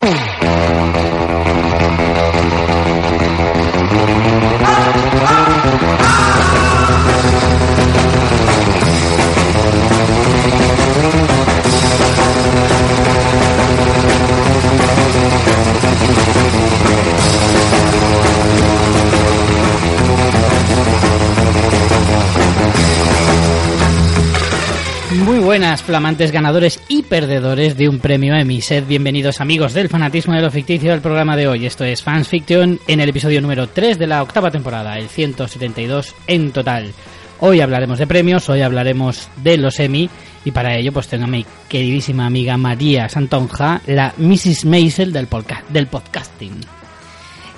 Ah, ah, ah. Muy buenas, flamantes ganadores y perdedores de un premio Emmy. Sed bienvenidos amigos del fanatismo de lo ficticio al programa de hoy. Esto es Fans Fiction en el episodio número 3 de la octava temporada, el 172 en total. Hoy hablaremos de premios, hoy hablaremos de los Emmy y para ello pues tengo a mi queridísima amiga María Santonja, la Mrs. Maisel del, podca- del podcasting.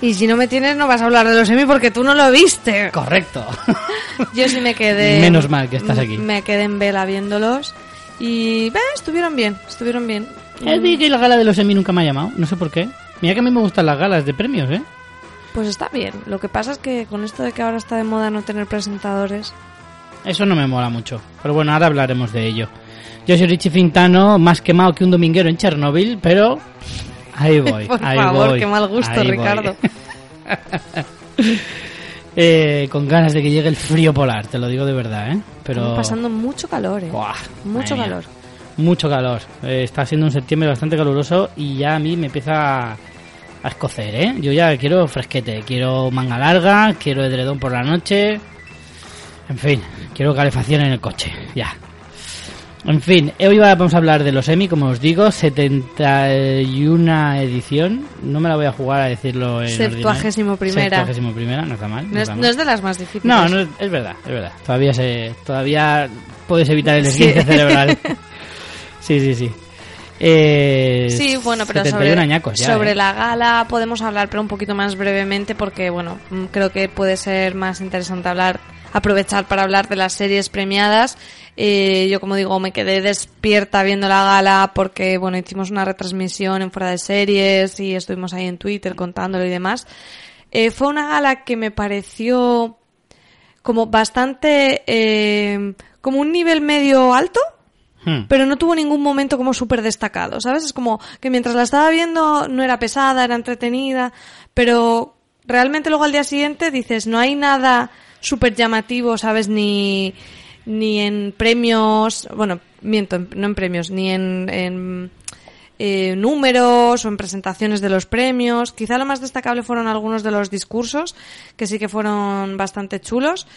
Y si no me tienes, no vas a hablar de los Emmy porque tú no lo viste. Correcto. Yo sí me quedé. Menos mal que estás aquí. Me quedé en vela viéndolos. Y. eh, estuvieron bien, estuvieron bien. Es que la gala de los Emmy nunca me ha llamado, no sé por qué. Mira que a mí me gustan las galas de premios, ¿eh? Pues está bien. Lo que pasa es que con esto de que ahora está de moda no tener presentadores. Eso no me mola mucho. Pero bueno, ahora hablaremos de ello. Yo soy Richie Fintano, más quemado que un dominguero en Chernóbil, pero ahí voy. Por ahí favor, voy, qué mal gusto. Ricardo. Eh, con ganas de que llegue el frío polar, te lo digo de verdad, ¿eh? Pero Estamos pasando mucho calor, eh. Buah, mucho mía. calor. Mucho calor. Eh, está siendo un septiembre bastante caluroso y ya a mí me empieza a, a escocer, ¿eh? Yo ya quiero fresquete, quiero manga larga, quiero edredón por la noche. En fin, quiero calefacción en el coche, ya. En fin, hoy va- vamos a hablar de los Emmy, como os digo, 71 edición. No me la voy a jugar a decirlo en Septuagésimo ordinario. primera. Septuagésimo primera, no está mal. No es, está no mal. es de las más difíciles. No, no es, verdad, es verdad. Todavía se, todavía puedes evitar el Sí. esguince cerebral. Sí, sí, sí. Eh, Sí, bueno, pero 71 sobre, añacos ya, sobre ¿eh? la gala podemos hablar, pero un poquito más brevemente, porque bueno, mm, creo que puede ser más interesante hablar, aprovechar para hablar de las series premiadas. Eh, yo, como digo, me quedé despierta viendo la gala porque, bueno, hicimos una retransmisión en fuera de series y estuvimos ahí en Twitter contándolo y demás. Eh, fue una gala que me pareció como bastante, eh, como un nivel medio alto Hmm. pero no tuvo ningún momento como súper destacado, ¿sabes? Es como que mientras la estaba viendo no era pesada, era entretenida, pero realmente luego al día siguiente dices, no hay nada súper llamativo, ¿sabes? Ni, ni en premios, bueno, miento, en- no en premios, ni en, en eh, números o en presentaciones de los premios. Quizá lo más destacable fueron algunos de los discursos, que sí que fueron bastante chulos.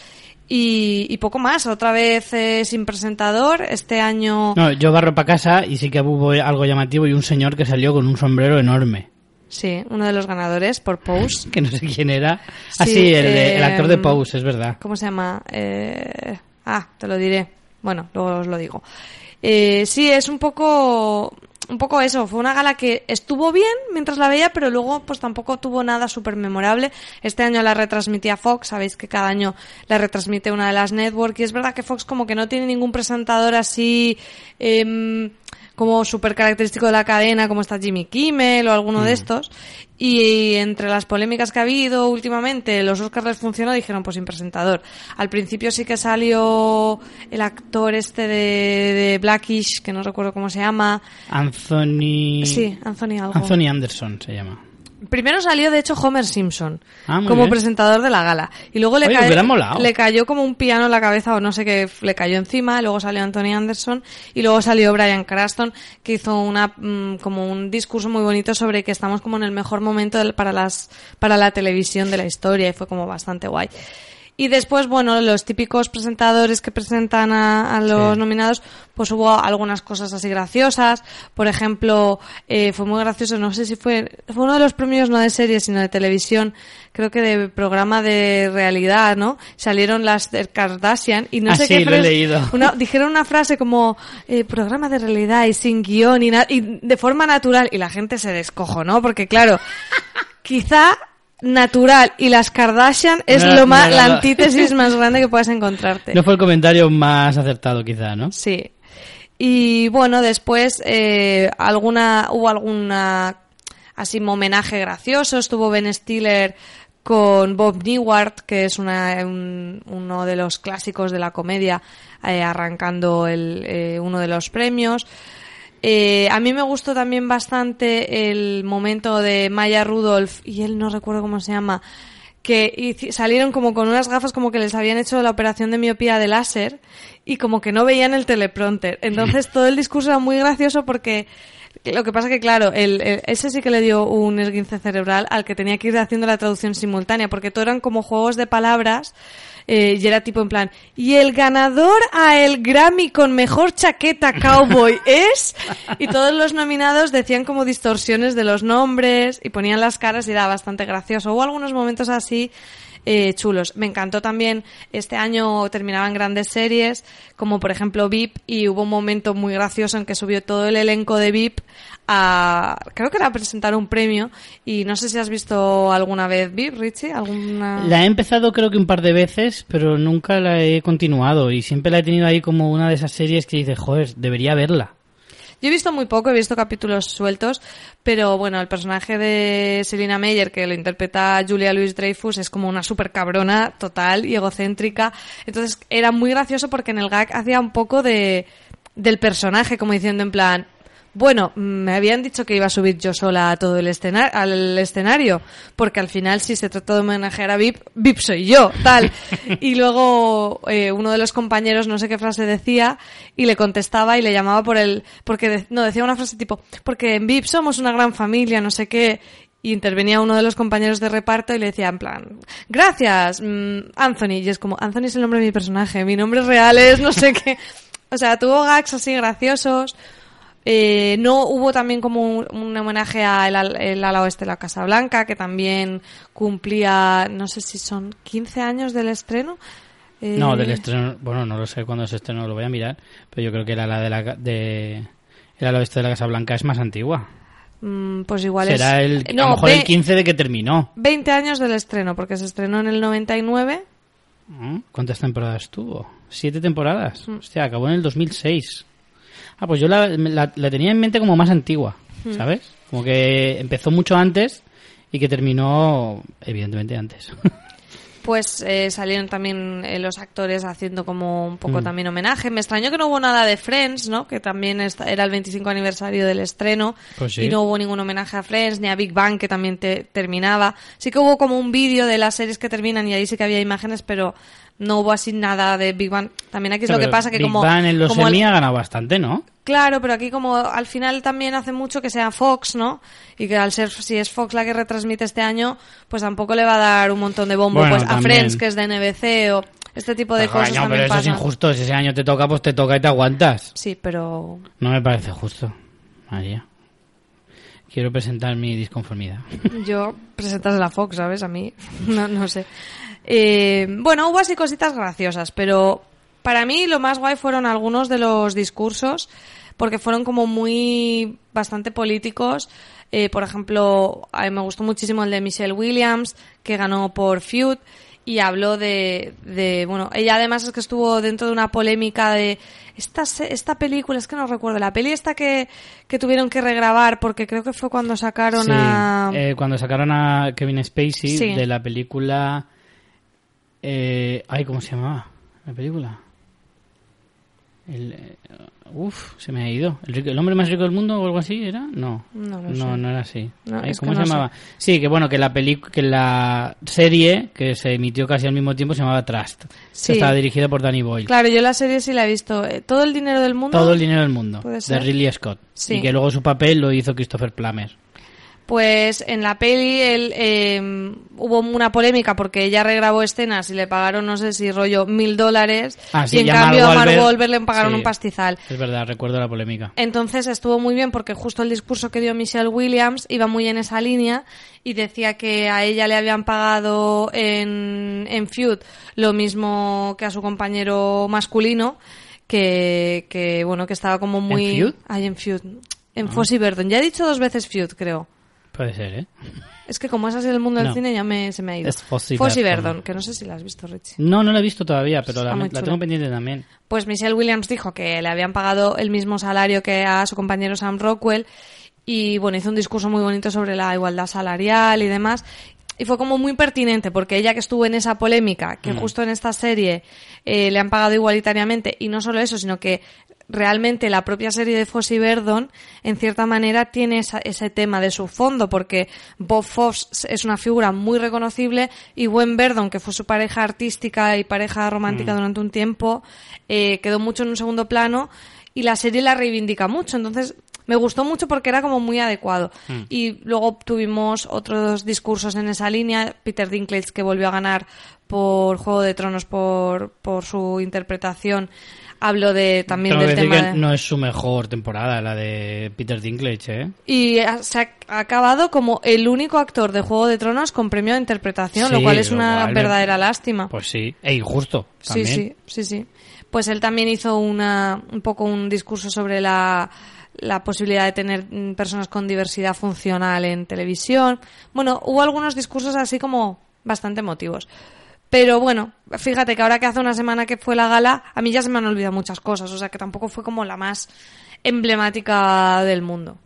Y, y poco más, otra vez eh, sin presentador. Este año No, yo barro para casa y sí que hubo algo llamativo y un señor que salió con un sombrero enorme. Sí, uno de los ganadores por Pose. Que no sé quién era. Ah, Sí, el eh, actor de Pose, es verdad. ¿Cómo se llama? Eh, ah, te lo diré. Bueno, luego os lo digo. Eh, sí, es un poco, un poco eso. Fue una gala que estuvo bien mientras la veía, pero luego pues tampoco tuvo nada súper memorable. Este año la retransmitía Fox. Sabéis que cada año la retransmite una de las networks. Y es verdad que Fox como que no tiene ningún presentador así... em, como súper característico de la cadena, como está Jimmy Kimmel o alguno de estos. Y entre las polémicas que ha habido últimamente, los Oscars les funcionó, dijeron pues sin presentador. Al principio sí que salió el actor este de, de Blackish, que no recuerdo cómo se llama. Anthony... Sí, Anthony algo. Anthony Anderson se llama. Primero salió, de hecho, Homer Simpson Ah, como bien. presentador de la gala. Y luego le, Oye, le cayó como un piano en la cabeza o no sé qué le cayó encima. Luego salió Anthony Anderson y luego salió Brian Cranston que hizo una mm, como un discurso muy bonito sobre que estamos como en el mejor momento del- para las para la televisión de la historia y fue como bastante guay. Y después, bueno, los típicos presentadores que presentan a, a los Sí. nominados, pues hubo algunas cosas así graciosas. Por ejemplo, eh, fue muy gracioso, no sé si fue, fue uno de los premios no de serie, sino de televisión, creo que de programa de realidad, ¿no? Salieron las de Kardashian y no Ah, sé sí, qué lo he leído. una- dijeron una frase como eh, programa de realidad y sin guion y, y de forma natural y la gente se descojonó porque claro, quizá natural y las Kardashian es No, lo más no, no, la antítesis más grande que puedes encontrarte. No fue el comentario más acertado, quizá, ¿no? Sí. Y bueno, después eh, alguna hubo alguna así homenaje gracioso. Estuvo Ben Stiller con Bob Newhart, que es una, un- uno de los clásicos de la comedia, eh, arrancando el, eh, uno de los premios. Eh, a mí me gustó también bastante el momento de Maya Rudolph y él no recuerdo cómo se llama, que salieron como con unas gafas como que les habían hecho la operación de miopía de láser y como que no veían el teleprompter. Entonces todo el discurso era muy gracioso porque lo que pasa que claro, el, el- ese sí que le dio un esguince cerebral al que tenía que ir haciendo la traducción simultánea porque todo eran como juegos de palabras eh, y era tipo en plan, y el ganador a el Grammy con mejor chaqueta cowboy es, y todos los nominados decían como distorsiones de los nombres y ponían las caras y era bastante gracioso. Hubo algunos momentos así eh, chulos. Me encantó también, este año terminaban grandes series, como por ejemplo VIP, y hubo un momento muy gracioso en que subió todo el elenco de VIP a, creo que era a presentar un premio, y no sé si has visto alguna vez VIP, Richie, alguna... La he empezado creo que un par de veces, pero nunca la he continuado y siempre la he tenido ahí como una de esas series que dices, joder, debería verla. Yo he visto muy poco, he visto capítulos sueltos, pero bueno, el personaje de Selina Meyer, que lo interpreta Julia Louis Dreyfus, es como una super cabrona total y egocéntrica. Entonces era muy gracioso porque en el gag hacía un poco de del personaje, como diciendo en plan, bueno, me habían dicho que iba a subir yo sola a todo el escena- al escenario, porque al final si se trata de homenajear a VIP, VIP soy yo, tal. Y luego eh, uno de los compañeros no sé qué frase decía y le contestaba y le llamaba por el, porque de- no decía una frase tipo, porque en VIP somos una gran familia, no sé qué. Y intervenía uno de los compañeros de reparto y le decía en plan, gracias, mm, Anthony. Y es como, Anthony es el nombre de mi personaje, mi nombre real es no sé qué. O sea, tuvo gags así graciosos. Eh, no hubo también como un, un homenaje a el, al- el ala oeste de la Casa Blanca, que también cumplía, no sé si son 15 años del estreno. Eh, No, del estreno, bueno, no lo sé cuándo se estrenó, lo voy a mirar, pero yo creo que la, la de la de el ala oeste de la Casa Blanca es más antigua. mm, Pues igual Será es... el, a lo mejor ve- el 15 de que terminó. 20 años del estreno, porque se estrenó en el 99. ¿Mm? ¿Cuántas temporadas tuvo? ¿Siete temporadas? Mm. Hostia, acabó en el 2006. Ah, pues yo la, la- la tenía en mente como más antigua, Mm. ¿sabes? Como que empezó mucho antes y que terminó, evidentemente, antes. Pues eh, salieron también eh, los actores haciendo como un poco Mm. también homenaje. Me extrañó que no hubo nada de Friends, ¿no? Que también esta- era el 25 aniversario del estreno. Pues sí. Y no hubo ningún homenaje a Friends, ni a Big Bang, que también te- terminaba. Sí que hubo como un vídeo de las series que terminan y ahí sí que había imágenes, pero no hubo así nada de Big Bang. También aquí es lo que pasa, que Big como... Bang en los como el- ha ganado bastante, ¿no? Claro, pero aquí como al final también hace mucho que sea Fox, ¿no? Y que al ser, si es Fox la que retransmite este año, pues tampoco le va a dar un montón de bombo Bueno, pues a. Friends, que es de NBC, o este tipo de Pero, cosas coño, también pero eso es injusto. Si ese año te toca, pues te toca y te aguantas. Sí, pero No me parece justo, María. Quiero presentar mi disconformidad. yo presentas la Fox, ¿sabes? A mí, no, no sé. Eh, bueno, hubo así cositas graciosas, pero para mí lo más guay fueron algunos de los discursos, porque fueron como muy bastante políticos. Eh, por ejemplo, a mí me gustó muchísimo el de Michelle Williams, que ganó por Feud, y habló de, de, bueno, ella además es que estuvo dentro de una polémica de esta, esta película, es que no recuerdo, la peli esta que, que tuvieron que regrabar, porque creo que fue cuando sacaron Sí, a... eh, cuando sacaron a Kevin Spacey Sí. de la película... Eh, ay, ¿cómo se llamaba la película? El, eh, uf, se me ha ido. ¿El, rico- el hombre más rico del mundo o algo así era? No. No no, sé. no era así. No, Ay, es ¿Cómo se sé. llamaba? Sí, que bueno, que la peli que la serie que se emitió casi al mismo tiempo se llamaba Trust. Sí. Estaba dirigida por Danny Boyle. Claro, yo la serie sí la he visto. Eh, Todo el dinero del mundo. Todo el dinero del mundo. ¿Puede De? Ridley Scott. Sí. Y que luego su papel lo hizo Christopher Plummer. Pues en la peli él, eh, hubo una polémica porque ella regrabó escenas y le pagaron, no sé si rollo, mil dólares. Ah, sí, y en Mark cambio a Mark Wahlberg- le pagaron sí. un pastizal. Es verdad, recuerdo la polémica. Entonces estuvo muy bien porque justo el discurso que dio Michelle Williams iba muy en esa línea y decía que a ella le habían pagado en, en Feud lo mismo que a su compañero masculino, que, que bueno, que estaba como muy... Feud? Ay, en Feud. En Fossey Verdon. Ya he dicho dos veces Feud, creo. Puede ser, ¿eh? Es que como es así el mundo del No. cine ya me, se me ha ido. Es Fossey Fossey Verdon. Que no sé si la has visto, Richie. No, no la he visto todavía, pero la, la tengo pendiente también. Pues Michelle Williams dijo que le habían pagado el mismo salario que a su compañero Sam Rockwell y bueno, hizo un discurso muy bonito sobre la igualdad salarial y demás. Y fue como muy pertinente porque ella que estuvo en esa polémica, que justo en esta serie eh, le han pagado igualitariamente y no solo eso, sino que realmente la propia serie de Foss y Verdon en cierta manera tiene esa- ese tema de su fondo porque Bob Foss es una figura muy reconocible y Gwen Verdon que fue su pareja artística y pareja romántica durante un tiempo eh, quedó mucho en un segundo plano y la serie la reivindica mucho. Entonces me gustó mucho porque era como muy adecuado y luego tuvimos otros discursos en esa línea Peter Dinklage que volvió a ganar por Juego de Tronos por, por su interpretación habló de también Tengo del que decir tema que de- no es su mejor temporada, la de Peter Dinklage, ¿eh? y ha- se ha acabado como el único actor de Juego de Tronos con premio de interpretación, lo cual es lo una cual verdadera lástima. Pues sí, e injusto sí, sí, sí, sí. Pues él también hizo una, un poco un discurso sobre la, la posibilidad de tener mm, personas con diversidad funcional en televisión. Bueno, hubo algunos discursos así como bastante emotivos. Pero bueno, fíjate que ahora que hace una semana que fue la gala, a mí ya se me han olvidado muchas cosas, o sea que tampoco fue como la más emblemática del mundo.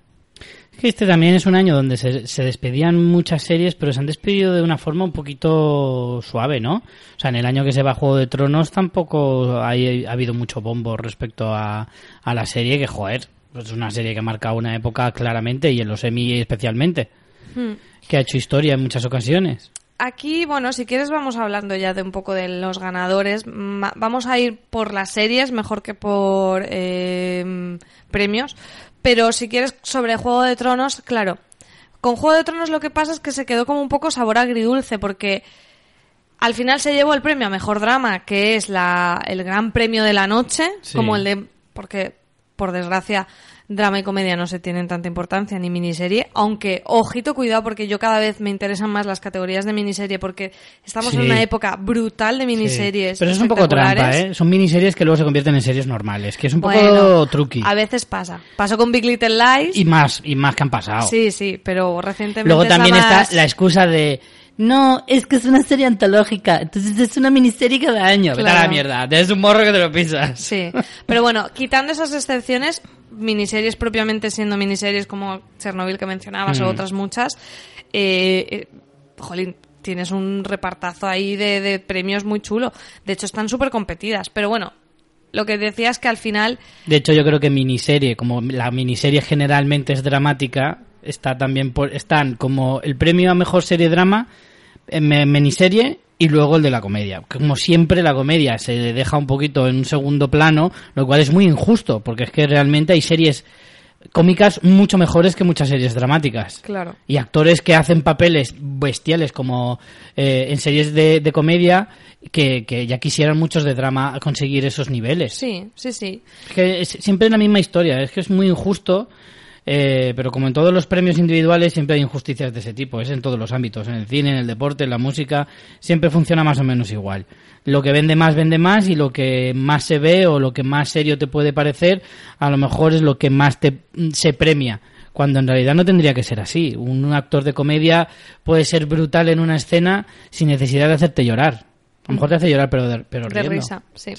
Es que este también es un año donde se, se despedían muchas series, pero se han despedido de una forma un poquito suave, ¿no? O sea, en el año que se va Juego de Tronos tampoco hay- ha habido mucho bombo respecto a, a la serie, que joder, pues es una serie que ha marcado una época claramente y en los Emmy especialmente, Hmm. que ha hecho historia en muchas ocasiones. Aquí, bueno, si quieres vamos hablando ya de un poco de los ganadores. Vamos a ir por las series mejor que por eh, premios. Pero si quieres sobre Juego de Tronos, claro. Con Juego de Tronos lo que pasa es que se quedó como un poco sabor agridulce porque al final se llevó el premio a Mejor Drama, que es la, el gran premio de la noche, Sí. como el de... porque, por desgracia, drama y comedia no se tienen tanta importancia, ni miniserie, aunque, ojito, cuidado, porque yo cada vez me interesan más las categorías de miniserie, porque estamos en una época brutal de miniseries. Sí. Pero eso es un poco trampa. ¿eh? Son miniseries que luego se convierten en series normales, que es un poco truqui. A veces pasa. Pasó con Big Little Lies. Y más, y más que han pasado. Sí, sí, pero recientemente. Luego es la también más- está la excusa de no, es que es una serie antológica, entonces es una miniserie cada año. Vete a la Claro. mierda, es un morro que te lo pisas. Sí, pero bueno, quitando esas excepciones, miniseries propiamente siendo miniseries como Chernobyl que mencionabas Mm. o otras muchas, eh, eh, jolín, tienes un repartazo ahí de, de premios muy chulo. De hecho, están súper competidas, pero bueno, lo que decía es que al final, De hecho, yo creo que miniserie, como la miniserie generalmente es dramática, está también por, están como el premio a mejor serie drama, en miniserie y luego el de la comedia. Como siempre, la comedia se deja un poquito en un segundo plano, lo cual es muy injusto, porque es que realmente hay series cómicas mucho mejores que muchas series dramáticas. claro. y actores que hacen papeles bestiales como eh, en series de, de comedia que, que ya quisieran muchos de drama conseguir esos niveles. Sí, sí, sí. Es que es siempre la misma historia, es que es muy injusto, eh, pero como en todos los premios individuales siempre hay injusticias de ese tipo, es en todos los ámbitos, en el cine, en el deporte, en la música, siempre funciona más o menos igual. Lo que vende más, vende más y lo que más se ve o lo que más serio te puede parecer, a lo mejor es lo que más te, se premia. Cuando en realidad no tendría que ser así. Un actor de comedia puede ser brutal en una escena sin necesidad de hacerte llorar. A lo mejor te hace llorar, pero de, pero De riendo. risa, sí.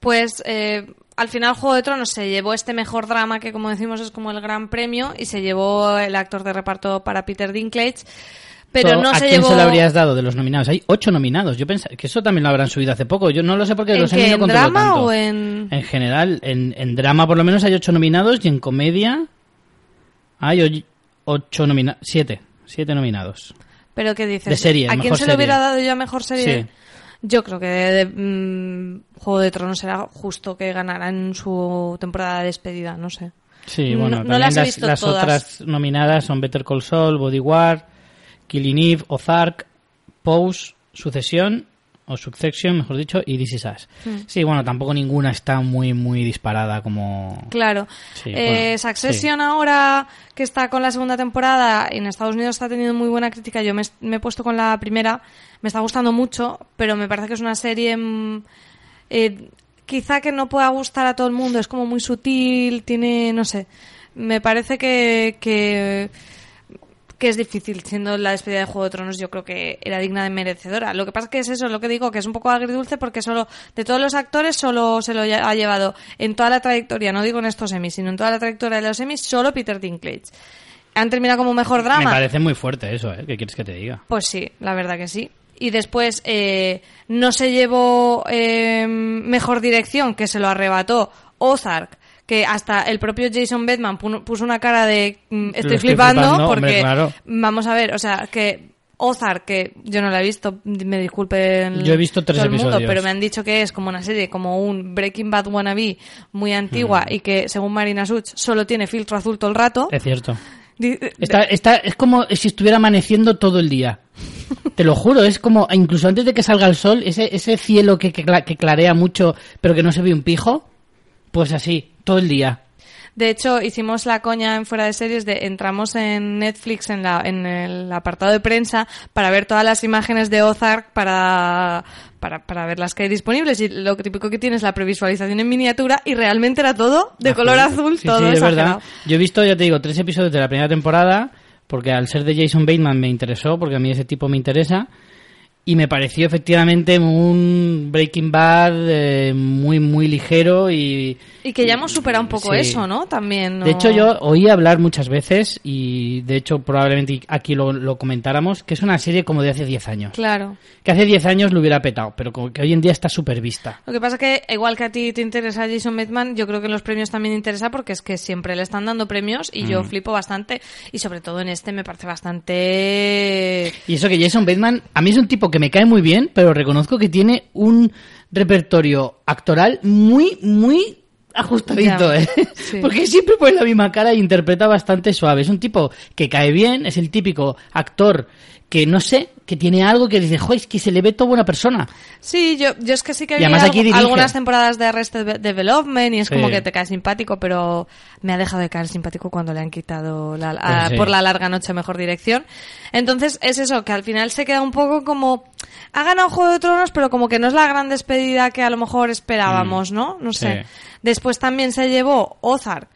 Pues eh, al final Juego de Tronos se llevó este mejor drama que como decimos es como el gran premio y se llevó el actor de reparto para Peter Dinklage. Pero no ¿A se quién llevó... se lo habrías dado de los nominados? Hay ocho nominados. Yo pensaba que eso también lo habrán subido hace poco. Yo no lo sé porque ¿En los no en drama tanto. o en...? En general, en, en drama por lo menos hay ocho nominados y en comedia hay ocho nominados. Siete. Siete nominados. ¿Pero qué dices? De serie, ¿A quién se le hubiera dado yo mejor serie? Sí. Yo creo que de, mm, Juego de Tronos era justo que ganara en su temporada de despedida, no sé. Sí, No- bueno, no también las he visto las todas. otras nominadas son Better Call Saul, Bodyguard, Killing Eve, Ozark, Pose, Sucesión, o Succession, mejor dicho, y This Is Us. Hmm. Sí, bueno, tampoco ninguna está muy, muy disparada como... Claro. Sí, Eh, bueno, Succession ahora que está con la segunda temporada en Estados Unidos está teniendo muy buena crítica. Yo me, me he puesto con la primera, me está gustando mucho, pero me parece que es una serie mm, eh, quizá que no pueda gustar a todo el mundo. Es como muy sutil, tiene, no sé, me parece que, que que es difícil, siendo la despedida de Juego de Tronos, yo creo que era digna de merecedora. Lo que pasa es que es eso, lo que digo, que es un poco agridulce porque solo, de todos los actores, solo se lo ha llevado en toda la trayectoria, no digo en estos semis, sino en toda la trayectoria de los semis, solo Peter Dinklage. Han terminado como mejor Me drama. parece muy fuerte eso, ¿eh? ¿Qué quieres que te diga? Pues sí, la verdad que sí. Y después eh, no se llevó eh, mejor dirección, que se lo arrebató Ozark, que hasta el propio Jason pu- puso una cara de mm, estoy, estoy flipando, flipando, porque hombre, claro. vamos a ver, o sea, que Ozark, que yo no la he visto, me disculpen Yo he visto tres todo el mundo, episodios. pero me han dicho que es como una serie, como un Breaking Bad wannabe muy antigua Mm. y que según Marina Such solo tiene filtro azul todo el rato. Es cierto. Está, está, es como si estuviera amaneciendo todo el día. Te lo juro, es como, incluso antes de que salga el sol, ese, ese cielo que, que, cla- que clarea mucho, pero que no se ve un pijo, pues así, todo el día. De hecho, hicimos la coña en fuera de series de entramos en Netflix en, la, en el apartado de prensa para ver todas las imágenes de Ozark para, para, para ver las que hay disponibles y lo típico que tiene es la previsualización en miniatura y realmente era todo de color azul, Sí, todo sí, es exagerado. verdad. Yo he visto, ya te digo, tres episodios de la primera temporada, porque al ser de Jason Bateman me interesó, porque a mí ese tipo me interesa, y me pareció efectivamente un Breaking Bad eh, muy, muy ligero y... Y que ya hemos superado un poco Sí. eso, ¿no? También. ¿no? De hecho, yo oí hablar muchas veces, y de hecho probablemente aquí lo, lo comentáramos, que es una serie como de hace 10 años. Claro. Que hace 10 años lo hubiera petado, pero como que hoy en día está súper vista. Lo que pasa que, igual que a ti te interesa Jason Bateman, yo creo que en los premios también interesa porque es que siempre le están dando premios y Mm. yo flipo bastante. Y sobre todo en este me parece bastante. Y eso que Jason Bateman, a mí es un tipo que me cae muy bien, pero reconozco que tiene un repertorio actoral muy, muy ajustadito, ¿eh? sí. Porque siempre pone la misma cara e interpreta bastante suave. Es un tipo que cae bien, es el típico actor que no sé, que tiene algo que dice, joder, es que se le ve toda buena persona. Sí, yo, yo es que sí que vi algo- algunas temporadas de Arrested Development y es Sí. como que te cae simpático, pero me ha dejado de caer simpático cuando le han quitado la- a- Pues sí. por la larga noche mejor dirección. Entonces es eso, que al final se queda un poco como... Ha ganado Juego de Tronos, pero como que no es la gran despedida que a lo mejor esperábamos, ¿no? No sé. Mm. Sí. Después también se llevó Ozark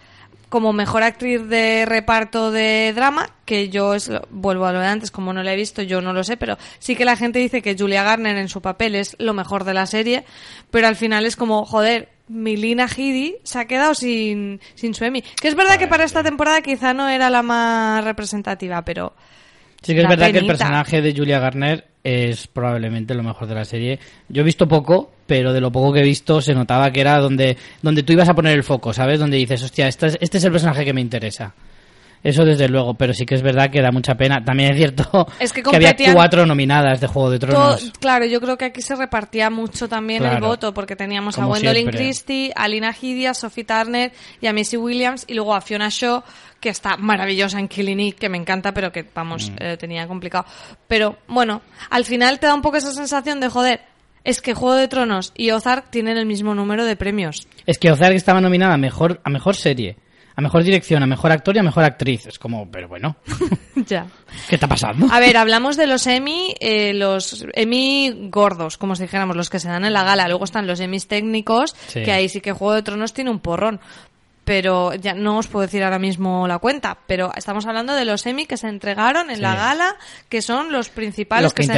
como mejor actriz de reparto de drama, que yo es, vuelvo a lo de antes, como no la he visto, yo no lo sé, pero sí que la gente dice que Julia Garner en su papel es lo mejor de la serie, pero al final es como, joder, Milina Headey se ha quedado sin, sin su Emmy. Que es verdad que para esta temporada quizá no era la más representativa, pero... Sí que es Da verdad que el personaje de Julia Garner es probablemente lo mejor de la serie. Yo he visto poco, pero de lo poco que he visto se notaba que era donde, donde tú ibas a poner el foco, ¿sabes? Donde dices, hostia, este es, este es el personaje que me interesa. Eso desde luego, pero sí que es verdad que da mucha pena. También es cierto Es que había cuatro nominadas de Juego de Todo- Tronos. claro, yo creo que aquí se repartía mucho también el voto, porque teníamos a Gwendolyn siempre. Christie, a Lina Headey, a Sophie Turner y a Missy Williams, y luego a Fiona Shaw, que está maravillosa en Killing Eve, que me encanta, pero que, Mm. vamos, eh, tenía complicado. Pero, bueno, al final te da un poco esa sensación de, joder, es que Juego de Tronos y Ozark tienen el mismo número de premios. Es que Ozark estaba nominada a mejor, a mejor serie, a mejor dirección, a mejor actor y a mejor actriz. Es como, pero bueno, ya. ¿qué está pasando? A ver, hablamos de los Emmy, eh, los Emmy gordos, como si dijéramos, los que se dan en la gala. Luego están los Emmys técnicos, Sí. que ahí sí que Juego de Tronos tiene un porrón. Pero ya no os puedo decir ahora mismo la cuenta. Pero estamos hablando de los Emmy que se entregaron en Sí. la gala, que son los principales Los que se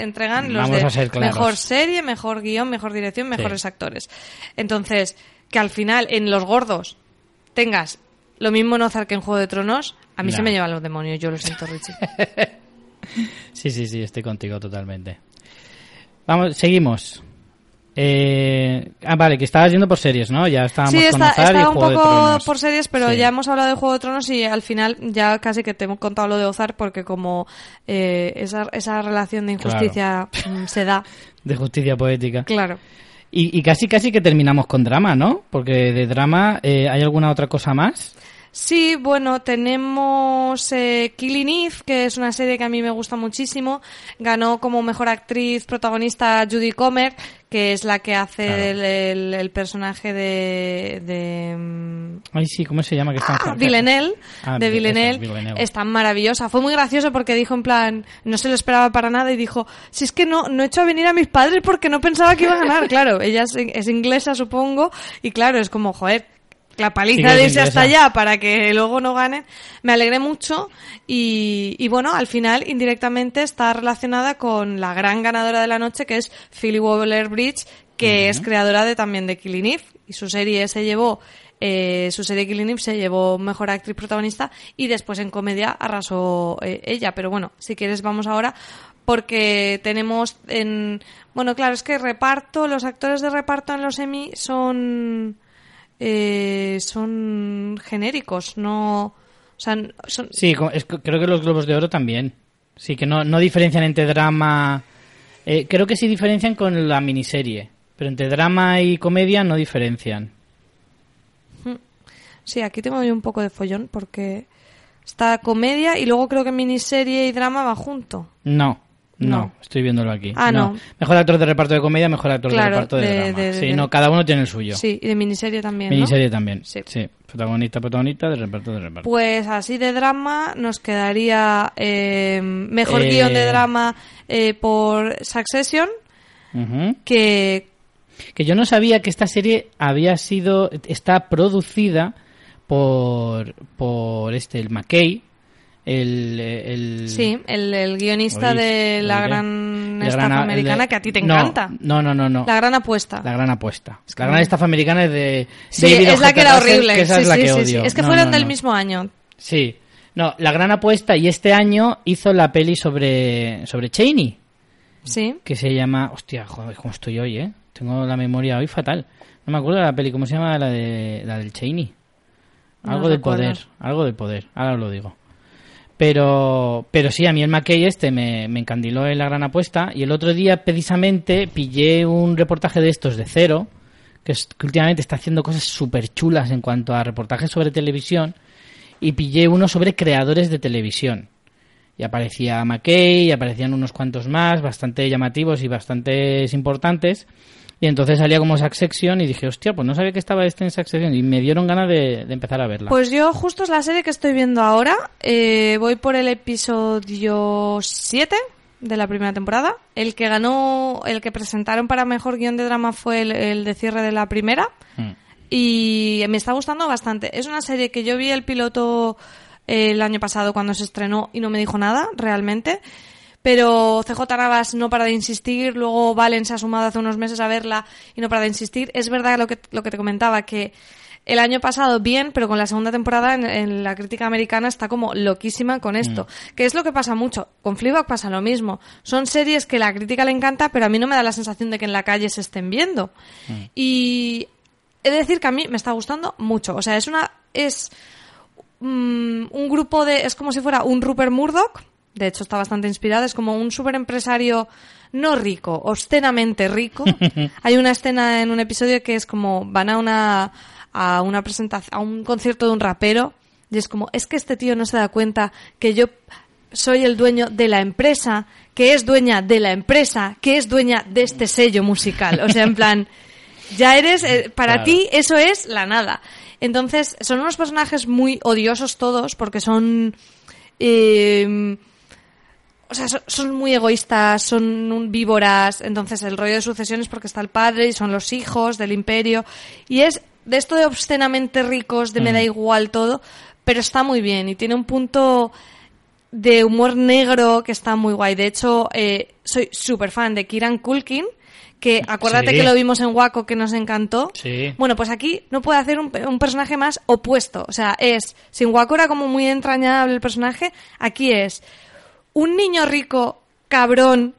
entregan los Vamos de a ser claros. mejor serie, mejor guion, mejor dirección, mejores actores. Entonces, que al final en los gordos tengas lo mismo en Ozark que en Juego de Tronos, a mí se me llevan los demonios. Yo lo siento, Richie. Sí, sí, sí, estoy contigo totalmente. Vamos, seguimos. Eh, ah, vale, que estabas yendo por series, ¿no? Ya estábamos Sí, con está, Ozark y un Juego de poco Tronos. por series, pero Sí. ya hemos hablado de Juego de Tronos y al final ya casi que te hemos contado lo de Ozark porque como eh, esa, esa relación de injusticia mm, se da, De justicia poética. claro. Y, y casi, casi que terminamos con drama, ¿no? Porque de drama, eh, ¿hay alguna otra cosa más? Sí, bueno, tenemos eh, Killing Eve, que es una serie que a mí me gusta muchísimo. Ganó como mejor actriz protagonista Judy Comer, que es la que hace Claro. el, el- el personaje de... de mm, Ay, sí, ¿cómo se llama? Que está Ah, Ah, de Villanelle. es tan maravillosa. Fue muy gracioso porque dijo en plan, no se lo esperaba para nada y dijo, si es que no, no he hecho a venir a mis padres porque no pensaba que iba a ganar. Claro, ella es, es inglesa, supongo, y claro, es como, joder, la paliza de irse hasta allá para que luego no ganen. Me alegré mucho y, y bueno, al final, indirectamente, está relacionada con la gran ganadora de la noche que es Philly Waller-Bridge, que es creadora de también de Killing Eve y su serie se llevó eh, su serie Killing Eve se llevó mejor actriz protagonista y después en comedia arrasó eh, ella. Pero bueno, si quieres vamos ahora porque tenemos en... Bueno, claro, es que reparto, los actores de reparto en los Emmy son... eh, son genéricos, no... O sea, son... Sí, es creo que los Globos de Oro también. Sí, que no, no diferencian entre drama... eh, creo que sí diferencian con la miniserie, pero entre drama y comedia no diferencian. Sí, aquí tengo yo un poco de follón porque está comedia y luego creo que miniserie y drama va junto. No, no, No. estoy viéndolo aquí. Ah, no. Mejor actor de reparto de comedia, mejor actor de reparto de, de- drama. de- sí, no, cada uno tiene el suyo. Sí, y de miniserie también. ¿no? Miniserie también. Sí. Sí. Protagonista, protagonista, de reparto, de reparto. Pues así de drama nos quedaría eh, mejor Eh. guion de drama eh, por Succession, que Que yo no sabía que esta serie había sido, está producida por, por este, el McKay, el, el sí, el, el guionista Oís, de la gran de estafa gran- americana de- que a ti te No, encanta. No, no, no, no. La gran apuesta. La gran apuesta. que la gran estafa americana es de sí, David es la que era horrible. que esa sí, es la sí, que odio. Es que No, fueron no, del mismo año. Sí. No, la gran apuesta y este año hizo la peli sobre sobre Cheney, Sí. que se llama, hostia, joder, cómo estoy hoy, ¿eh? Tengo la memoria hoy fatal. No me acuerdo de la peli, ¿cómo se llama la de la del Cheney? Algo recuerdo. poder, algo del poder, ahora os lo digo. Pero, pero sí, a mí el McKay este me, encandiló en la gran apuesta. Y el otro día, precisamente, pillé un reportaje de estos de cero, que, es- que últimamente está haciendo cosas súper chulas en cuanto a reportajes sobre televisión. Y pillé uno sobre creadores de televisión. Y aparecía McKay, y aparecían unos cuantos más, bastante llamativos y bastante importantes. Y entonces salía como Succession y dije, hostia, pues no sabía que estaba este en Succession. Y me dieron ganas de, de empezar a verla. Pues yo justo es la serie que estoy viendo ahora. Eh, voy por el episodio 7 de la primera temporada. El que ganó, el que presentaron para mejor guion de drama fue el, el de cierre de la primera. Mm. Y me está gustando bastante. Es una serie que yo vi el piloto eh, el año pasado cuando se estrenó y no me dijo nada, realmente. Pero CJ Navas no para de insistir, luego Valen se ha sumado hace unos meses a verla y no para de insistir. Es verdad lo que, lo que te comentaba, que el año pasado bien, pero con la segunda temporada en, en la crítica americana está como loquísima con esto. Que es lo que pasa mucho. Con Fleabag pasa lo mismo. Son series que la crítica le encanta, pero a mí no me da la sensación de que en la calle se estén viendo. Y he de decir que a mí me está gustando mucho. O sea, es una. Es mm, un grupo de. Es como si fuera un Rupert Murdoch. De hecho, está bastante inspirado. Es como un super empresario no rico, obscenamente rico. Hay una escena en un episodio que es como van a una a una presentación, a un concierto de un rapero y es como es que este tío no se da cuenta que yo soy el dueño de la empresa, que es dueña de la empresa, que es dueña de este sello musical. O sea, en plan, ya eres, eh, para Claro. ti eso es la nada. Entonces, son unos personajes muy odiosos todos porque son... eh, o sea, son, muy egoístas, son un- víboras, entonces el rollo de sucesión es porque está el padre y son los hijos del imperio. Y es de esto de obscenamente ricos, de me da igual todo, pero está muy bien y tiene un punto de humor negro que está muy guay. De hecho, eh, soy súper fan de Kiran Culkin, que acuérdate Sí. que lo vimos en Waco que nos encantó. Sí. Bueno, pues aquí no puede hacer un, un personaje más opuesto. O sea, es, si en Waco era como muy entrañable el personaje, aquí es un niño rico, cabrón,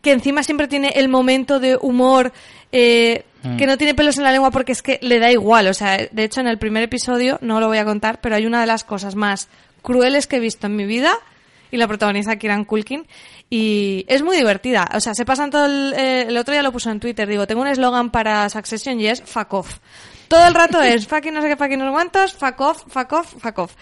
que encima siempre tiene el momento de humor, eh, que no tiene pelos en la lengua porque es que le da igual. O sea, de hecho en el primer episodio, no lo voy a contar, pero hay una de las cosas más crueles que he visto en mi vida y la protagoniza Kiran Culkin y es muy divertida. O sea, se pasan todo el, eh, el otro día lo puso en Twitter, digo, tengo un eslogan para Succession y es fuck off. Todo el rato es fucking no sé qué, fucking no cuántos, fuck off, fuck off, fuck off.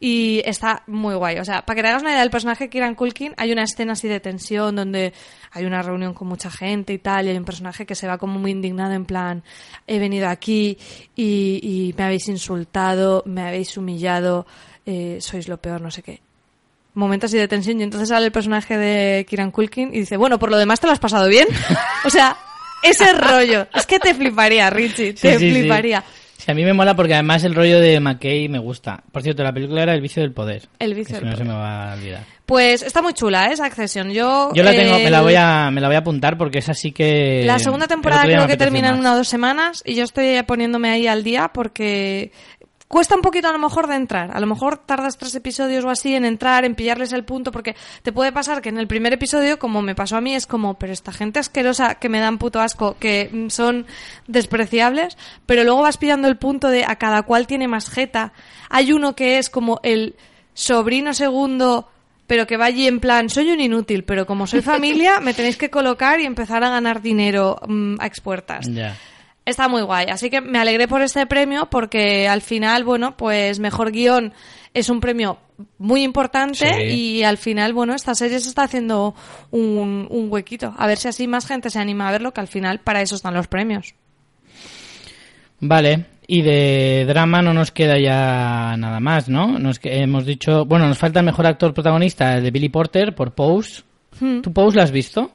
Y está muy guay. O sea, para que te hagas una idea del personaje de Kieran Culkin, hay una escena así de tensión donde hay una reunión con mucha gente y tal, y hay un personaje que se va como muy indignado en plan, he venido aquí y, y me habéis insultado, me habéis humillado, eh, sois lo peor, no sé qué. Momentos así de tensión y entonces sale el personaje de Kieran Culkin y dice, bueno, por lo demás te lo has pasado bien. o sea, ese rollo. Es que te fliparía, Richie, te sí, sí. fliparía. Sí, a mí me mola porque además el rollo de McKay me gusta. Por cierto, la película era El vicio del poder. El vicio del si no poder. se me va a olvidar. Pues está muy chula, ¿eh? esa accesión. Yo, Yo la tengo, me la voy a, me la voy a apuntar porque es así que. La segunda temporada creo que termina en una o dos semanas y yo estoy poniéndome ahí al día porque cuesta un poquito a lo mejor de entrar. A lo mejor tardas tres episodios o así en entrar, en pillarles el punto, porque te puede pasar que en el primer episodio, como me pasó a mí, es como, pero esta gente asquerosa que me dan puto asco, que mm, son despreciables, pero luego vas pillando el punto de a cada cual tiene más jeta. Hay uno que es como el sobrino segundo pero que va allí en plan, soy un inútil, pero como soy familia, me tenéis que colocar y empezar a ganar dinero mm, a expuertas. Está muy guay. Así que me alegré por este premio porque al final, bueno, pues mejor guion es un premio muy importante Sí. y al final, bueno, esta serie se está haciendo un, un huequito. A ver si así más gente se anima a verlo, que al final para eso están los premios. Vale. Y de drama no nos queda ya nada más, ¿no? Nos que- hemos dicho, bueno, nos falta el mejor actor protagonista, el de Billy Porter por Pose. Hmm. ¿Tu Pose la has visto?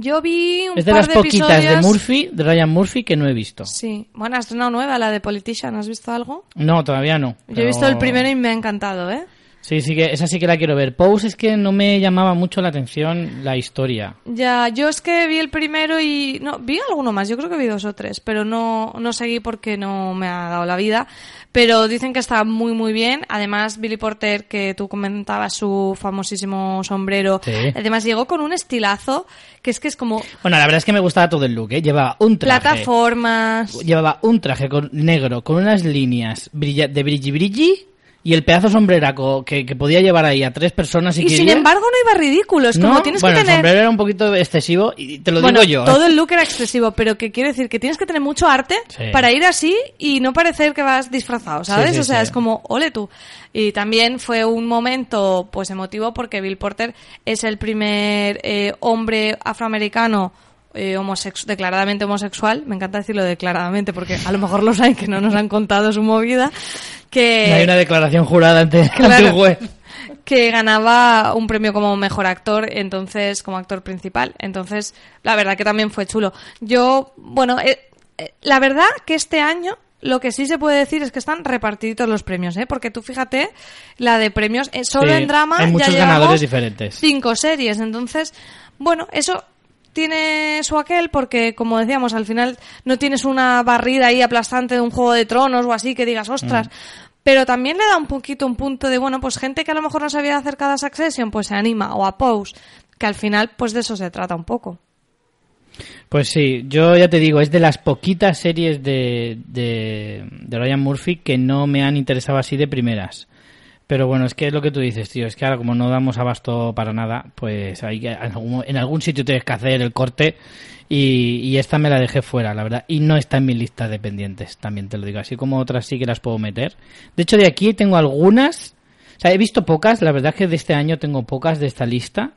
Yo vi un Es de par las de poquitas de episodios- Murphy, de Ryan Murphy, que no he visto. Sí. Bueno, has estrenado nueva, la de Politician. ¿Has visto algo? No, todavía no. Yo he visto el primero y me ha encantado, ¿eh? Sí, sí que esa sí que la quiero ver. Pose es que no me llamaba mucho la atención la historia. Ya, yo es que vi el primero y... No, vi alguno más, yo creo que vi dos o tres, pero no, no seguí porque no me ha dado la vida. Pero dicen que está muy, muy bien. Además, Billy Porter, que tú comentabas su famosísimo sombrero, Sí. además llegó con un estilazo que es que es como Bueno, la verdad es que me gustaba todo el look, ¿eh? Llevaba un traje. plataformas... Llevaba un traje con, negro con unas líneas de brilli brilli y el pedazo sombreraco que, que podía llevar ahí a tres personas si Y sin embargo no iba ridículo, es ¿No? como tienes bueno, que el tener... sombrero era un poquito excesivo y te lo bueno, digo yo. ¿eh? todo el look era excesivo, pero que quiere decir que tienes que tener mucho arte Sí. para ir así y no parecer que vas disfrazado, ¿sabes? Sí, sí, o sea, es como, ole tú. Y también fue un momento, pues, emotivo porque Bill Porter es el primer eh, hombre afroamericano eh, homosex- declaradamente homosexual, me encanta decirlo declaradamente porque a lo mejor los hay que no nos han contado su movida, que... Hay una declaración jurada ante, Claro. ante un juez. que ganaba un premio como mejor actor, entonces como actor principal. Entonces, la verdad que también fue chulo. Yo, bueno, eh, eh, la verdad que este año lo que sí se puede decir es que están repartidos los premios, ¿eh? Porque tú fíjate, la de premios, eh, solo Sí, en drama hay muchos ganadores diferentes. cinco series. Entonces, bueno, eso tiene su aquel porque, como decíamos, al final no tienes una barrida ahí aplastante de un Juego de Tronos o así que digas, ostras. Mm. Pero también le da un poquito un punto de, bueno, pues gente que a lo mejor no se había acercado a Succession, pues se anima, o a Pose, que al final, pues de eso se trata un poco. Pues sí, yo ya te digo, es de las poquitas series de, de, de Ryan Murphy que no me han interesado así de primeras. Pero bueno, es que es lo que tú dices, tío. Es que ahora como no damos abasto para nada, pues hay que, en, algún, en algún sitio tienes que hacer el corte y, y esta me la dejé fuera, la verdad. Y no está en mi lista de pendientes, también te lo digo. Así como otras sí que las puedo meter. De hecho, de aquí tengo algunas. O sea, he visto pocas, la verdad que de este año tengo pocas de esta lista.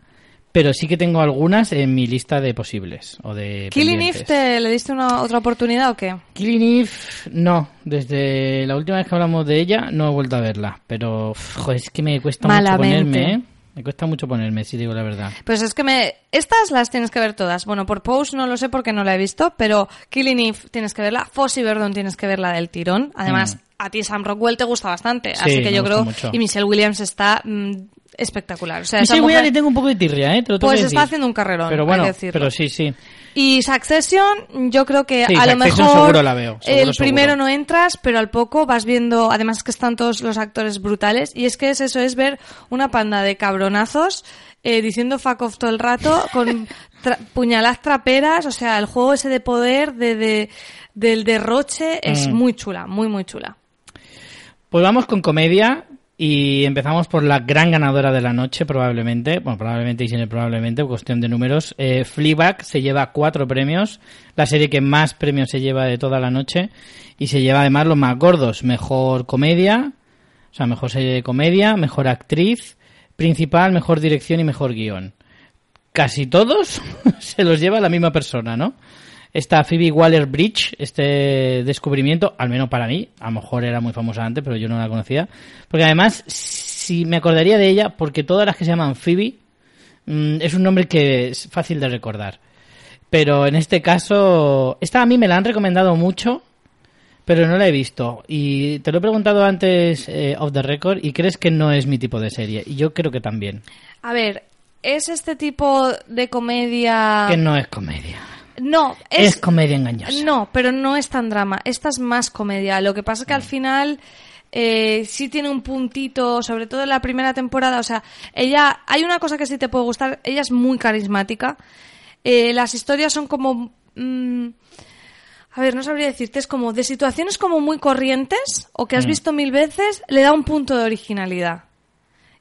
Pero sí que tengo algunas en mi lista de posibles o de ¿Killing. Eve te le diste una otra oportunidad o qué? Killing Eve, no. Desde la última vez que hablamos de ella no he vuelto a verla. Pero, joder, es que me cuesta Malamente. mucho ponerme, ¿eh? Me cuesta mucho ponerme, si digo la verdad. Pues es que me... Estas las tienes que ver todas. Bueno, por Pose no lo sé porque no la he visto, pero Killing Eve tienes que verla. Fossey Verdon tienes que verla del tirón. Además, Mm. a ti Sam Rockwell te gusta bastante. Sí, así que yo creo... mucho. Y Michelle Williams está mm, espectacular. O sea, esa mujer- le tengo un poco de tirria, ¿eh? Te lo tengo Pues que está decir. haciendo un carrerón, Pero hay bueno, que decirlo. pero sí, sí. Y Succession, yo creo que Sí, a lo mejor seguro la veo, seguro, el primero seguro. no entras, pero al poco vas viendo, además que están todos los actores brutales, y es que es eso, es ver una panda de cabronazos eh, diciendo fuck off todo el rato, con tra- puñaladas traperas, o sea, el juego ese de poder, de, de- del derroche, es Mm. muy chula, muy, muy chula. Pues vamos con comedia. Y empezamos por la gran ganadora de la noche, probablemente. Bueno, probablemente y sin el probablemente, cuestión de números. Eh, se lleva cuatro premios. La serie que más premios se lleva de toda la noche. Y se lleva además los más gordos. Mejor comedia. O sea, mejor serie de comedia. Mejor actriz. Principal, mejor dirección y mejor guion. Casi todos se los lleva la misma persona, ¿no? Esta Phoebe Waller-Bridge, este descubrimiento, al menos para mí, a lo mejor era muy famosa antes, pero yo no la conocía. Porque además, si me acordaría de ella, porque todas las que se llaman Phoebe, mm, es un nombre que es fácil de recordar. Pero en este caso, esta a mí me la han recomendado mucho, pero no la he visto. Y te lo he preguntado antes eh, off the record y crees que no es mi tipo de serie. Y yo creo que también. A ver, es este tipo de comedia... Que no es comedia. No, Es, es... comedia engañosa. No, pero no es tan drama. Esta es más comedia. Lo que pasa es que al final eh, sí tiene un puntito, sobre todo en la primera temporada. O sea, ella, hay una cosa que sí te puede gustar. Ella es muy carismática. Eh, las historias son como, mm, a ver, no sabría decirte, es como de situaciones como muy corrientes o que has Mm. visto mil veces, le da un punto de originalidad.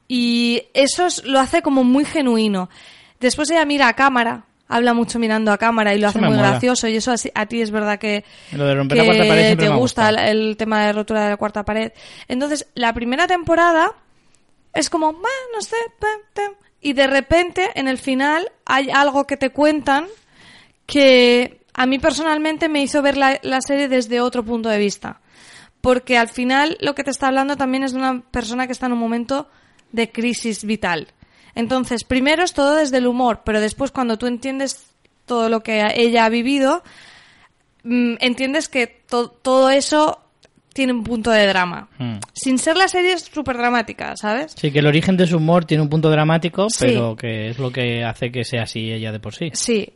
Y eso es- lo hace como muy genuino. Después ella mira a cámara, habla mucho mirando a cámara y lo Eso hace muy mola. gracioso y eso así- a ti es verdad que, Lo de romper que la cuarta pared siempre te gusta el, tema de rotura de la cuarta pared. Entonces, la primera temporada es como, "Bah, no sé, pa, ta", y de repente en el final hay algo que te cuentan que a mí personalmente me hizo ver la, la serie desde otro punto de vista. Porque al final lo que te está hablando también es de una persona que está en un momento de crisis vital. Entonces, primero es todo desde el humor, pero después cuando tú entiendes todo lo que ella ha vivido, mm, entiendes que to- todo eso tiene un punto de drama. Mm. Sin ser la serie súper dramática, ¿sabes? Sí, que el origen de su humor tiene un punto dramático, Sí. pero que es lo que hace que sea así ella de por sí. Sí.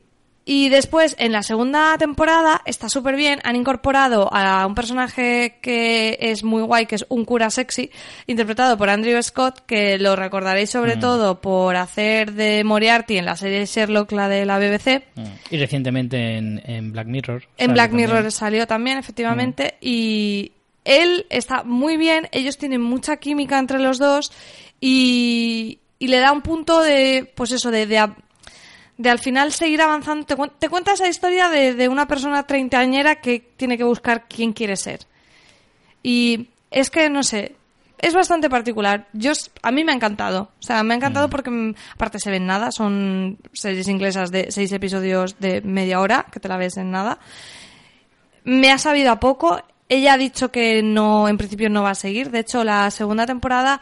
Y después, en la segunda temporada, está súper bien. Han incorporado a un personaje que es muy guay, que es un cura sexy, interpretado por Andrew Scott, que lo recordaréis sobre Mm. todo por hacer de Moriarty en la serie Sherlock, la de la BBC. Mm. Y recientemente en, en Black Mirror. En Black también. Mirror salió también, efectivamente, y él está muy bien, ellos tienen mucha química entre los dos y, y le da un punto de, pues eso, de, de, de al final seguir avanzando. Te, cuen- te cuenta esa historia de, de una persona treintañera que tiene que buscar quién quiere ser. Y es que, no sé, es bastante particular. Yo, a mí me ha encantado. O sea, me ha encantado porque, mm, aparte, se ven nada. Son series inglesas de seis episodios de media hora, que te la ves en nada. Me ha sabido a poco. Ella ha dicho que no, en principio no va a seguir. De hecho, la segunda temporada.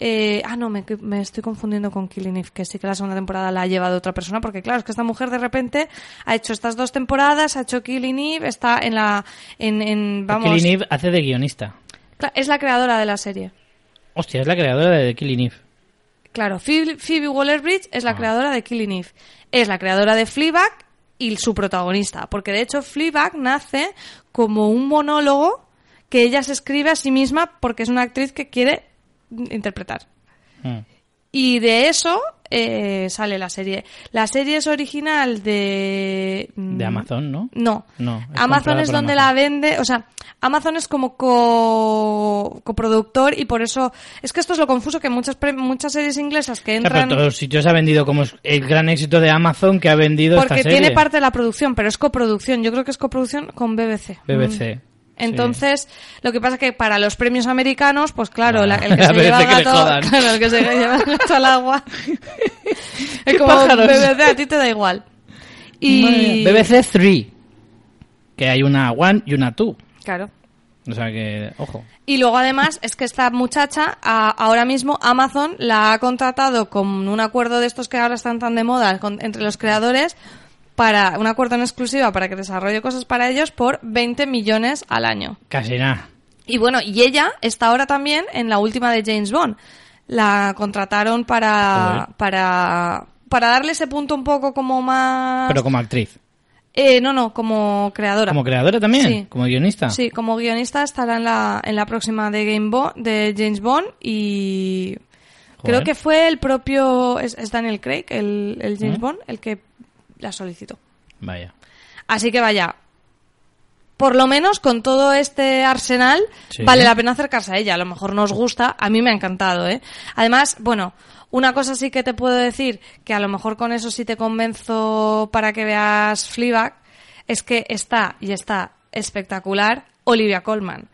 Eh, ah, no, me, me estoy confundiendo con Killing Eve, que sí que la segunda temporada la ha llevado otra persona, porque claro, es que esta mujer de repente ha hecho estas dos temporadas, ha hecho Killing Eve, está en la. En, en, vamos, Killing Eve hace de guionista. Es la creadora de la serie. Hostia, es la creadora de Killing Eve. Claro, Phoebe, Phoebe Waller-Bridge es la Ah. creadora de Killing Eve. Es la creadora de Fleabag y su protagonista. Porque de hecho Fleabag nace como un monólogo que ella se escribe a sí misma porque es una actriz que quiere interpretar. Mm. Y de eso eh, sale la serie. La serie es original de... mm, De Amazon, ¿no? No. No, es Amazon es donde Amazon. la vende, o sea, Amazon es como co- coproductor y por eso es que esto es lo confuso que muchas pre- muchas series inglesas que entran todos los sitios ha vendido como el gran éxito de Amazon que ha vendido porque esta serie. tiene parte de la producción, pero es coproducción. Yo creo que es coproducción con BBC. BBC. Mm. Entonces, lo que pasa que para los premios americanos, pues claro, la- el que se lleva el que gato, claro, el que se lleva el gato al agua. ¿Qué es como pájaros? BBC, a ti te da igual. Y. BBC 3. Que hay una One y una Two. claro. O sea que, ojo. Y luego además es que esta muchacha, a- ahora mismo Amazon la ha contratado con un acuerdo de estos que ahora están tan de moda con- entre los creadores para un acuerdo en exclusiva para que desarrolle cosas para ellos por 20 millones al año. Casi nada. Y bueno, y ella está ahora también en la última de James Bond. La contrataron para para para darle ese punto un poco como más Pero como actriz. eh, no, no, como creadora. Como creadora también. Sí. Como guionista. Sí, como guionista estará en la, en la próxima de Game Bo- de James Bond y creo que fue el propio es, es Daniel Craig, el, el James. Bond, el que la solicitó. Vaya. Así que vaya. por lo menos con todo este arsenal, Sí. vale la pena acercarse a ella. A lo mejor nos gusta, a mí me ha encantado, ¿eh? Además, bueno, una cosa sí que te puedo decir, que a lo mejor con eso sí te convenzo para que veas Fleabag, es que está, y está espectacular, Olivia Colman.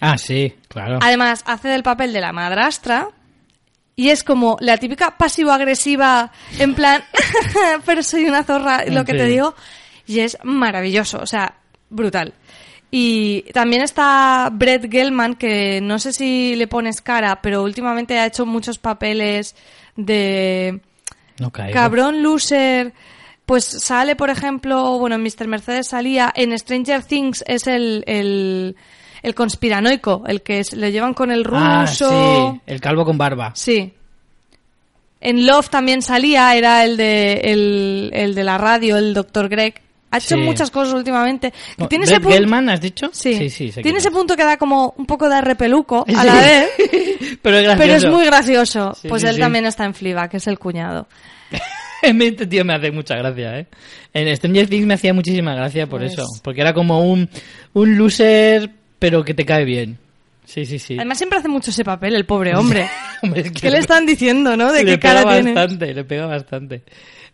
Ah, sí, claro. Además, hace del papel de la madrastra y es como la típica pasivo-agresiva, en plan, pero soy una zorra, lo que te digo, y es maravilloso, o sea, brutal. Y también está Brett Gelman, que no sé si le pones cara, pero últimamente ha hecho muchos papeles de No cabrón loser. Pues sale, por ejemplo, bueno, en Mr. Mercedes salía, en Stranger Things es el, el, el conspiranoico, el que es- le llevan con el ruso. Ah, sí, el calvo con barba. Sí. En Love también salía, era el de, el, el de la radio, el Dr. Greg. Ha hecho Sí. muchas cosas últimamente. No, tiene ese punto, Gelman, ¿has dicho? sí, sí, sí tiene ese es. punto que da como un poco de repeluco a la vez, Pero es gracioso. pero es muy gracioso. Pues él también está en Fliba, que es el cuñado. este tío me hace mucha gracia, ¿eh? En Stranger Things me hacía muchísima gracia por Pues- eso. Porque era como un, un loser, pero que te cae bien. Sí, sí, sí. Además siempre hace mucho ese papel, el pobre hombre. Hombre, es que ¿Qué le están diciendo, no? ¿De le qué cara pega tiene? bastante, le pega bastante.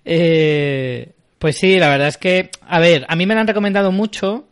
Eh, pues sí, la verdad es que, a ver, a mí me lo han recomendado mucho,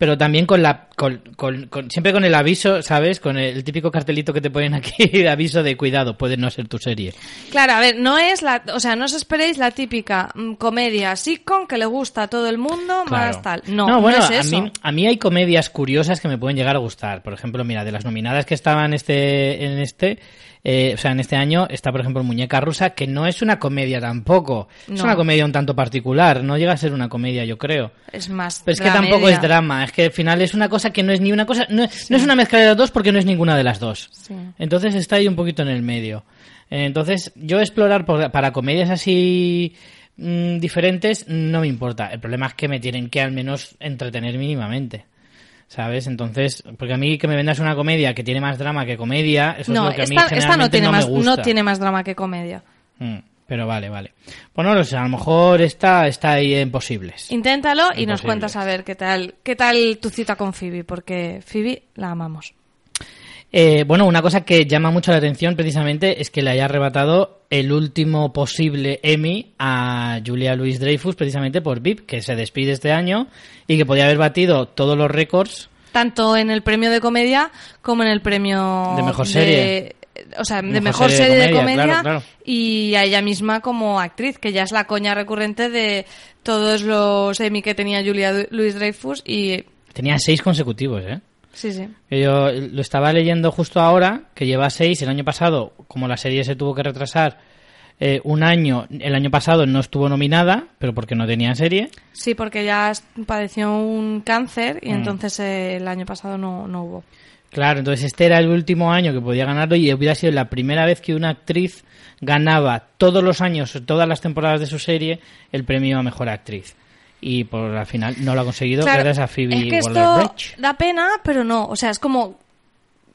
pero también con la, con, con- con- siempre con el aviso, ¿sabes? Con el, típico cartelito que te ponen aquí de aviso de cuidado, puede no ser tu serie. Claro, a ver, no es la, o sea, no os esperéis la típica mm, comedia sitcom que le gusta a todo el mundo, más tal. No, no, bueno, es eso. A, mí, a mí hay comedias curiosas que me pueden llegar a gustar. Por ejemplo, mira, de las nominadas que estaban este, en este, eh, o sea, en este año está, por ejemplo, Muñeca Rusa, que no es una comedia tampoco. Es No. una comedia un tanto particular. No llega a ser una comedia, yo creo. Es más. Pero es que tampoco es drama. Es que al final es una cosa que no es ni una cosa. No, no es una mezcla de las dos porque no es ninguna de las dos. Sí. Entonces está ahí un poquito en el medio. Eh, Entonces, yo explorar por- para comedias así mm, diferentes no me importa. El problema es que me tienen que al menos entretener mínimamente. ¿Sabes? Entonces, porque a mí que me vendas una comedia que tiene más drama que comedia, eso No, es lo que a mí esta, no tiene no más, me gusta. no tiene más drama que comedia. Mm, pero vale, vale. Pues no lo sé, a lo mejor está, está ahí en posibles. Inténtalo y nos cuentas a ver qué tal, qué tal tu cita con Phoebe, porque Phoebe la amamos. Eh, bueno, una cosa que llama mucho la atención precisamente es que le haya arrebatado el último posible Emmy a Julia Louis Dreyfus precisamente por VIP, que se despide este año y que podía haber batido todos los récords. Tanto en el premio de comedia como en el premio De mejor serie. o sea, de Mejor mejor serie de serie de comedia, comedia, claro, claro. y a ella misma como actriz, que ya es la coña recurrente de todos los Emmy que tenía Julia Louis Dreyfus y Tenía seis consecutivos, ¿eh? Sí, sí. Yo lo estaba leyendo justo ahora, que lleva seis. El año pasado, como la serie se tuvo que retrasar eh, un año, el año pasado no estuvo nominada, pero porque no tenía serie. Sí, porque ya padeció un cáncer y Mm. entonces eh, el año pasado no, no hubo. Claro, entonces este era el último año que podía ganarlo y hubiera sido la primera vez que una actriz ganaba todos los años, todas las temporadas de su serie, el premio a mejor actriz. Y por al final no lo ha conseguido Claro, gracias a Phoebe es que esto da pena, pero no. O sea, es como...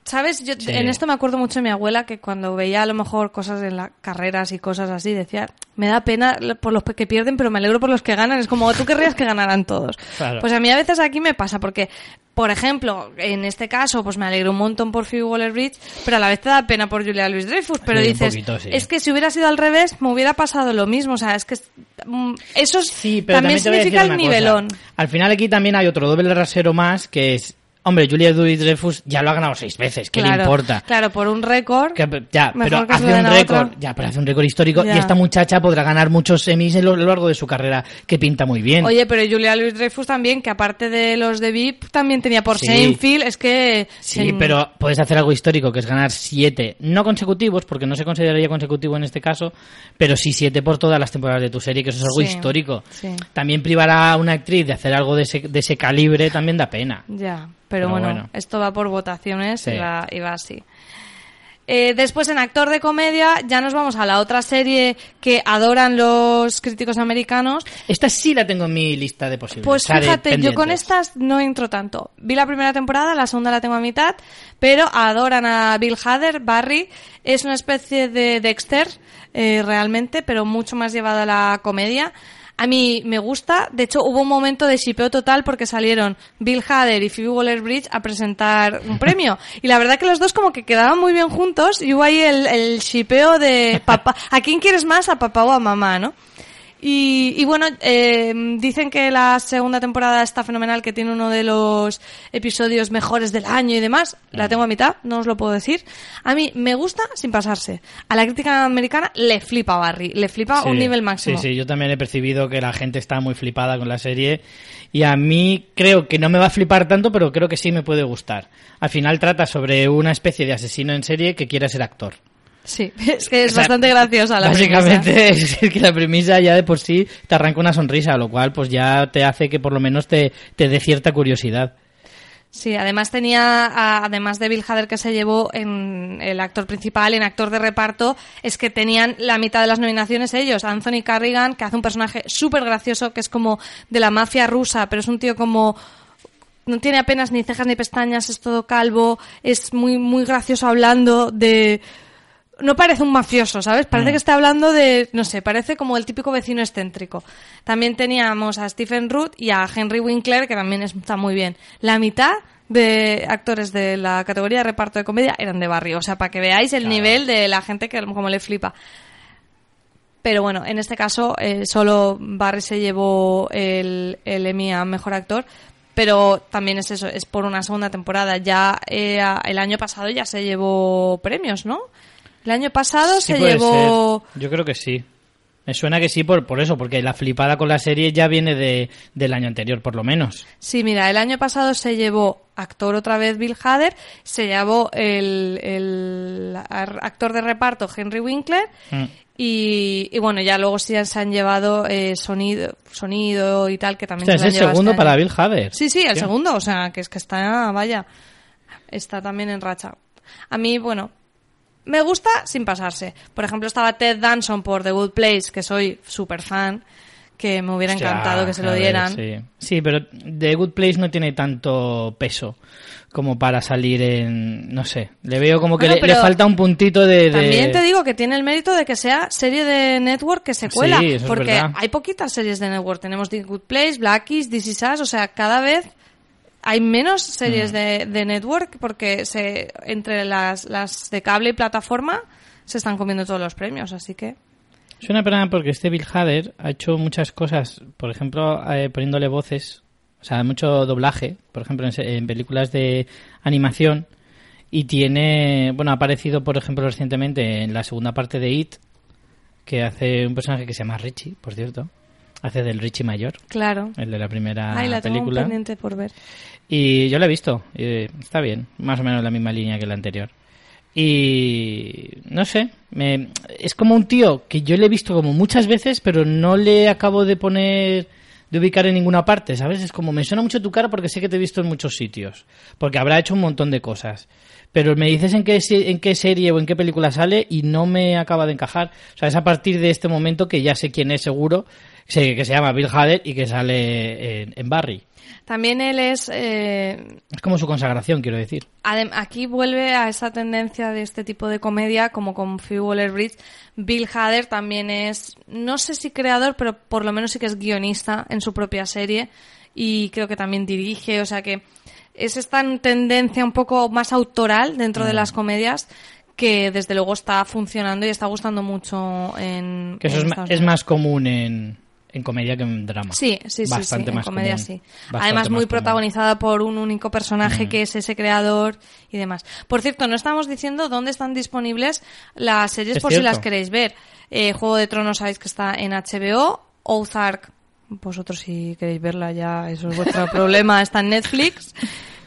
¿Sabes? Yo Sí. en esto me acuerdo mucho de mi abuela que cuando veía a lo mejor cosas en las carreras y cosas así, decía, me da pena por los que pierden, pero me alegro por los que ganan. Es como, tú querrías que ganaran todos. Claro. Pues a mí a veces aquí me pasa, porque, por ejemplo, en este caso, pues me alegro un montón por Phoebe Waller-Bridge, pero a la vez te da pena por Julia Louis-Dreyfus. Pero Sí, dices, poquito, sí. es que si hubiera sido al revés, me hubiera pasado lo mismo. O sea, es que mm, eso es- Sí, pero también, significa el nivelón. cosa. Al final aquí también hay otro doble rasero más que es, hombre, Julia Louis Dreyfus ya lo ha ganado seis veces, ¿qué le importa? Claro, por un récord. Ya, pero hace un récord, ya, pero hace un récord histórico Ya. y esta muchacha podrá ganar muchos Emmys a lo largo de su carrera, que pinta muy bien. Oye, pero Julia Louis Dreyfus también, que aparte de los de VIP, también tenía por Sí. Seinfeld, es que... Sí, en- pero puedes hacer algo histórico, que es ganar siete, no consecutivos, porque no se consideraría consecutivo en este caso, pero sí siete por todas las temporadas de tu serie, que eso es algo Sí, histórico. sí. También privar a una actriz de hacer algo de ese, de ese calibre también da pena. Ya, pero, Pero bueno, bueno. esto va por votaciones Sí. y, va, y va así. Eh, después en actor de comedia ya nos vamos a la otra serie que adoran los críticos americanos. Esta sí la tengo en mi lista de posibles. Pues fíjate, yo con estas no entro tanto. Vi la primera temporada, la segunda la tengo a mitad, pero adoran a Bill Hader, Barry. Es una especie de Dexter, eh, realmente, pero mucho más llevada a la comedia. A mí me gusta. De hecho, hubo un momento de shipeo total porque salieron Bill Hader y Phoebe Waller-Bridge a presentar un premio. Y la verdad que los dos como que quedaban muy bien juntos y hubo ahí el, el shipeo de papá. ¿A quién quieres más? ¿A papá o a mamá, no? Y, y bueno, eh, dicen que la segunda temporada está fenomenal, que tiene uno de los episodios mejores del año y demás. La tengo a mitad, no os lo puedo decir. A mí me gusta sin pasarse. A la crítica americana le flipa Barry, le flipa Sí, un nivel máximo. Sí, sí, yo también he percibido que la gente está muy flipada con la serie y a mí creo que no me va a flipar tanto, pero creo que sí me puede gustar. Al final trata sobre una especie de asesino en serie que quiere ser actor. Sí, es que es O sea, bastante graciosa la Básicamente premisa. es que la premisa ya de por sí te arranca una sonrisa, lo cual pues ya te hace que por lo menos te, te dé cierta curiosidad. Sí, además tenía, además de Bill Hader que se llevó en el actor principal en actor de reparto, es que tenían la mitad de las nominaciones ellos. Anthony Carrigan, que hace un personaje súper gracioso, que es como de la mafia rusa, pero es un tío como no tiene apenas ni cejas ni pestañas, es todo calvo, es muy, muy gracioso hablando de... No parece un mafioso, ¿sabes? Parece que está hablando de, no sé, parece como el típico vecino excéntrico. También teníamos a Stephen Root y a Henry Winkler, que también está muy bien. La mitad de actores de la categoría de reparto de comedia eran de barrio, o sea, para que veáis el nivel de la gente que como le flipa. Pero bueno, en este caso eh, solo Barry se llevó el, el Emmy a Mejor Actor, pero también es eso, es por una segunda temporada. Ya eh, el año pasado ya se llevó premios, ¿no? El año pasado Sí se llevó... ser. Yo creo que sí. Me suena que sí por, por eso, porque la flipada con la serie ya viene de, del año anterior, por lo menos. Sí, mira, el año pasado se llevó actor otra vez Bill Hader, se llevó el, el actor de reparto Henry Winkler Mm. y, y bueno, ya luego sí se han llevado eh, sonido, sonido y tal, que también Hostia, se es el segundo este para. Bill Hader. Sí, sí, el segundo, o sea, que es que está, vaya, está también en racha. A mí, bueno, me gusta sin pasarse. Por ejemplo, estaba Ted Danson por The Good Place, que soy súper fan, que me hubiera Hostia, encantado que se lo ver, dieran. sí. Sí, pero The Good Place no tiene tanto peso como para salir en... No sé, le veo como que Bueno, le, falta un puntito de... de- También te digo que tiene el mérito de que sea serie de network que se cuela. Sí, porque hay poquitas series de network. Tenemos The Good Place, Blackies, This Is Us, o sea, cada vez hay menos series Mm. de, de network porque se entre las, las de cable y plataforma se están comiendo todos los premios, así que... Es una pena porque este Bill Hader ha hecho muchas cosas, por ejemplo, eh, poniéndole voces, o sea, mucho doblaje, por ejemplo, en, en películas de animación, y tiene, bueno, ha aparecido, por ejemplo, recientemente en la segunda parte de It, que hace un personaje que se llama Richie, por cierto, hace del Richie mayor, Claro. el de la primera Ay, la tengo pendiente por ver. Y yo la he visto, y está bien, más o menos la misma línea que la anterior. Y no sé, me, es como un tío que yo le he visto como muchas veces, pero no le acabo de poner, de ubicar en ninguna parte, ¿sabes? Es como me suena mucho tu cara porque sé que te he visto en muchos sitios, porque habrá hecho un montón de cosas. Pero me dices en qué, en qué serie o en qué película sale y no me acaba de encajar. O sea, es a partir de este momento que ya sé quién es seguro, sé que se llama Bill Hader y que sale en, en Barry. También él es... eh, Es como su consagración, quiero decir. Adem- aquí vuelve a esa tendencia de este tipo de comedia, como con Phoebe Waller-Bridge. Bill Hader también es, no sé si creador, pero por lo menos sí que es guionista en su propia serie y creo que también dirige, o sea que es esta tendencia un poco más autoral dentro de Mm. las comedias que desde luego está funcionando y está gustando mucho en... Que eso en es, ma- Estados es Unidos. más común en, en comedia que en drama. Sí, sí, sí, Bastante sí, en más comedia común. sí. Además muy más común. protagonizada por un único personaje Mm. que es ese creador y demás. Por cierto, no estamos diciendo dónde están disponibles las series Es por si las queréis ver. Eh, Juego de Tronos sabéis que está en HBO, Ozark, vosotros si queréis verla ya, eso es vuestro problema, está en Netflix.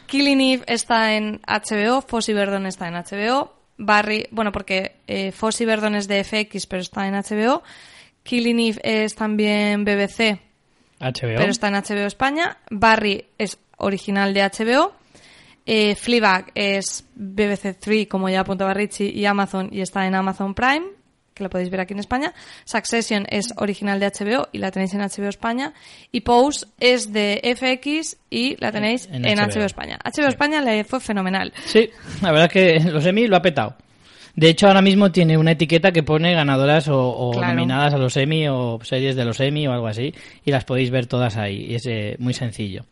Killing Eve está en HBO, Fossy Verdon está en HBO, Barry, bueno, porque eh, Fossy Verdon es de FX, pero está en HBO. Killing Eve es también BBC, HBO. pero está en HBO España. Barry es original de HBO. Eh, Fleabag es BBC 3, como ya apuntaba Richie, y Amazon, y está en Amazon Prime, que la podéis ver aquí en España. Succession es original de HBO y la tenéis en HBO España. Y Pose es de FX y la tenéis en, En HBO. HBO España. HBO Sí. España le fue fenomenal. Sí, la verdad es que los Emmy lo ha petado. De hecho, ahora mismo tiene una etiqueta que pone ganadoras o, o Claro. nominadas a los Emmy o series de los Emmy o algo así. Y las podéis ver todas ahí. Y es eh, muy sencillo.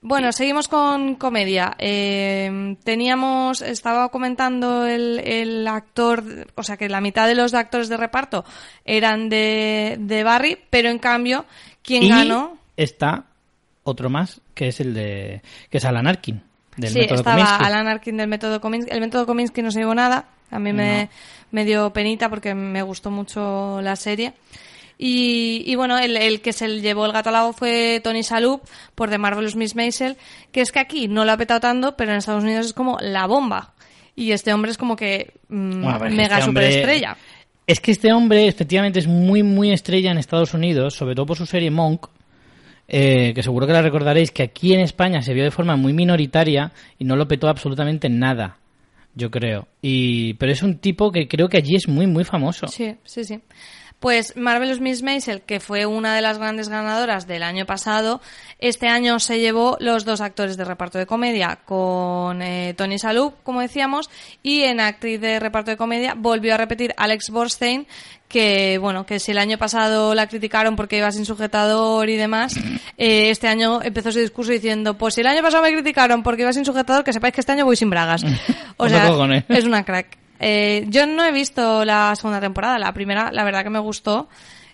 Bueno, seguimos con comedia. Eh, teníamos, estaba comentando el, el actor, o sea que la mitad de los actores de reparto eran de, de Barry, pero en cambio, quien y ganó, está otro más, que es el de... que es Alan Arkin, del sí, método estaba Kominsky. Alan Arkin del método Kominsky. El método Kominsky no se llevó nada, a mí me, me dio penita porque me gustó mucho la serie. Y, y bueno, el, el que se llevó el gato al agua fue Tony Shalhoub por The Marvelous Miss Maisel, que es que aquí no lo ha petado tanto, pero en Estados Unidos es como la bomba. Y este hombre es como que mm, Bueno, a ver, mega este hombre- superestrella. Es que este hombre efectivamente es muy, muy estrella en Estados Unidos, sobre todo por su serie Monk, eh, que seguro que la recordaréis, que aquí en España se vio de forma muy minoritaria y no lo petó absolutamente nada, yo creo. Y, pero es un tipo que creo que allí es muy, muy famoso. Sí, sí, sí. Pues Marvelous Miss Maisel, que fue una de las grandes ganadoras del año pasado, este año se llevó los dos actores de reparto de comedia con eh, Tony Shalhoub, como decíamos, y en actriz de reparto de comedia volvió a repetir Alex Borstein, que bueno, que si el año pasado la criticaron porque iba sin sujetador y demás, eh, este año empezó su discurso diciendo, pues si el año pasado me criticaron porque iba sin sujetador, que sepáis que este año voy sin bragas. O sea, es una crack. Eh, yo no he visto la segunda temporada, la primera, la verdad que me gustó.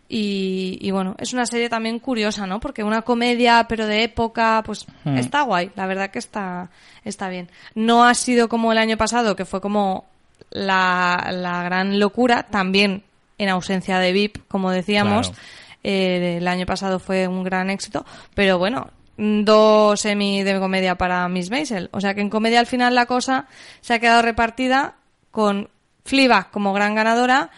Y, y bueno, es una serie también curiosa, ¿no? Porque una comedia, pero de época, pues Hmm. está guay, la verdad que está, está bien. No ha sido como el año pasado, que fue como la, la gran locura, también en ausencia de VIP, como decíamos. Claro. Eh, el año pasado fue un gran éxito, pero bueno, dos semi de comedia para Miss Maisel. O sea que en comedia al final la cosa se ha quedado repartida con Fleabag como gran ganadora,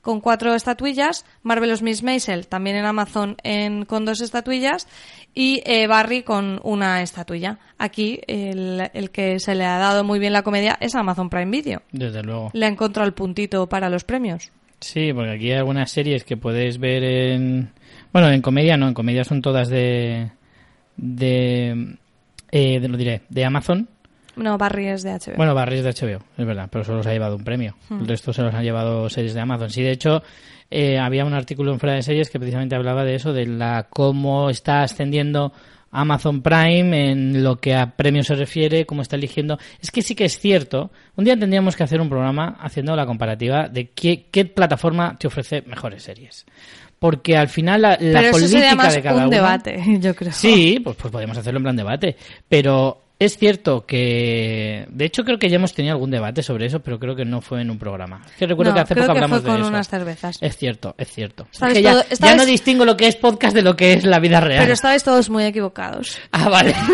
con cuatro estatuillas, Marvelous Miss Maisel también en Amazon en, con dos estatuillas y eh, Barry con una estatuilla. Aquí el, el que se le ha dado muy bien la comedia es Amazon Prime Video. Desde luego. Le ha encontrado el puntito para los premios. Sí, porque aquí hay algunas series que puedes ver en... Bueno, en comedia no, en comedia son todas de... de... eh, de- lo diré, de Amazon. No, Barry es de HBO. Bueno, Barry es de HBO, es verdad, pero solo se ha llevado un premio. El resto se los han llevado series de Amazon. Sí, de hecho, eh, había un artículo en Fuera de Series que precisamente hablaba de eso, de la cómo está ascendiendo Amazon Prime en lo que a premios se refiere, cómo está eligiendo. Es que sí que es cierto. Un día tendríamos que hacer un programa haciendo la comparativa de qué, qué plataforma te ofrece mejores series. Porque al final la, la pero eso política sería más de cada un uno- debate, yo creo. Sí, pues, pues podemos hacerlo en plan debate. Pero es cierto que. De hecho, creo que ya hemos tenido algún debate sobre eso, pero creo que no fue en un programa. Es que recuerdo No, que hace poco que hablamos fue con de eso. unas cervezas. Es cierto, es cierto. Es que ya, ya vez- no distingo lo que es podcast de lo que es la vida real. Pero estabais todos muy equivocados. Ah, vale.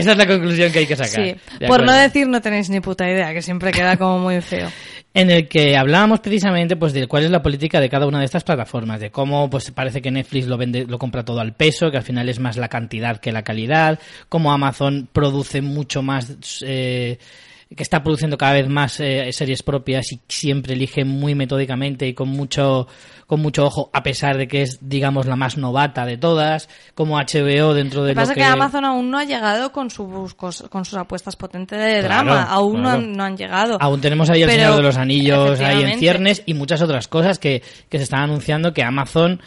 Esa es la conclusión que hay que sacar. Sí. Por no decir no tenéis ni puta idea, que siempre queda como muy feo. en el que hablábamos precisamente pues de cuál es la política de cada una de estas plataformas, de cómo pues parece que Netflix lo vende, lo compra todo al peso, que al final es más la cantidad que la calidad, cómo Amazon produce mucho más eh, que está produciendo cada vez más eh, series propias y siempre elige muy metódicamente y con mucho con mucho ojo a pesar de que es digamos la más novata de todas como HBO dentro de Lo que pasa lo es que Amazon aún no ha llegado con sus, con sus apuestas potentes de Claro, drama. Aún no, han, no han llegado. Aún tenemos ahí el Pero, Señor de los Anillos ahí en ciernes y muchas otras cosas que, que se están anunciando que Amazon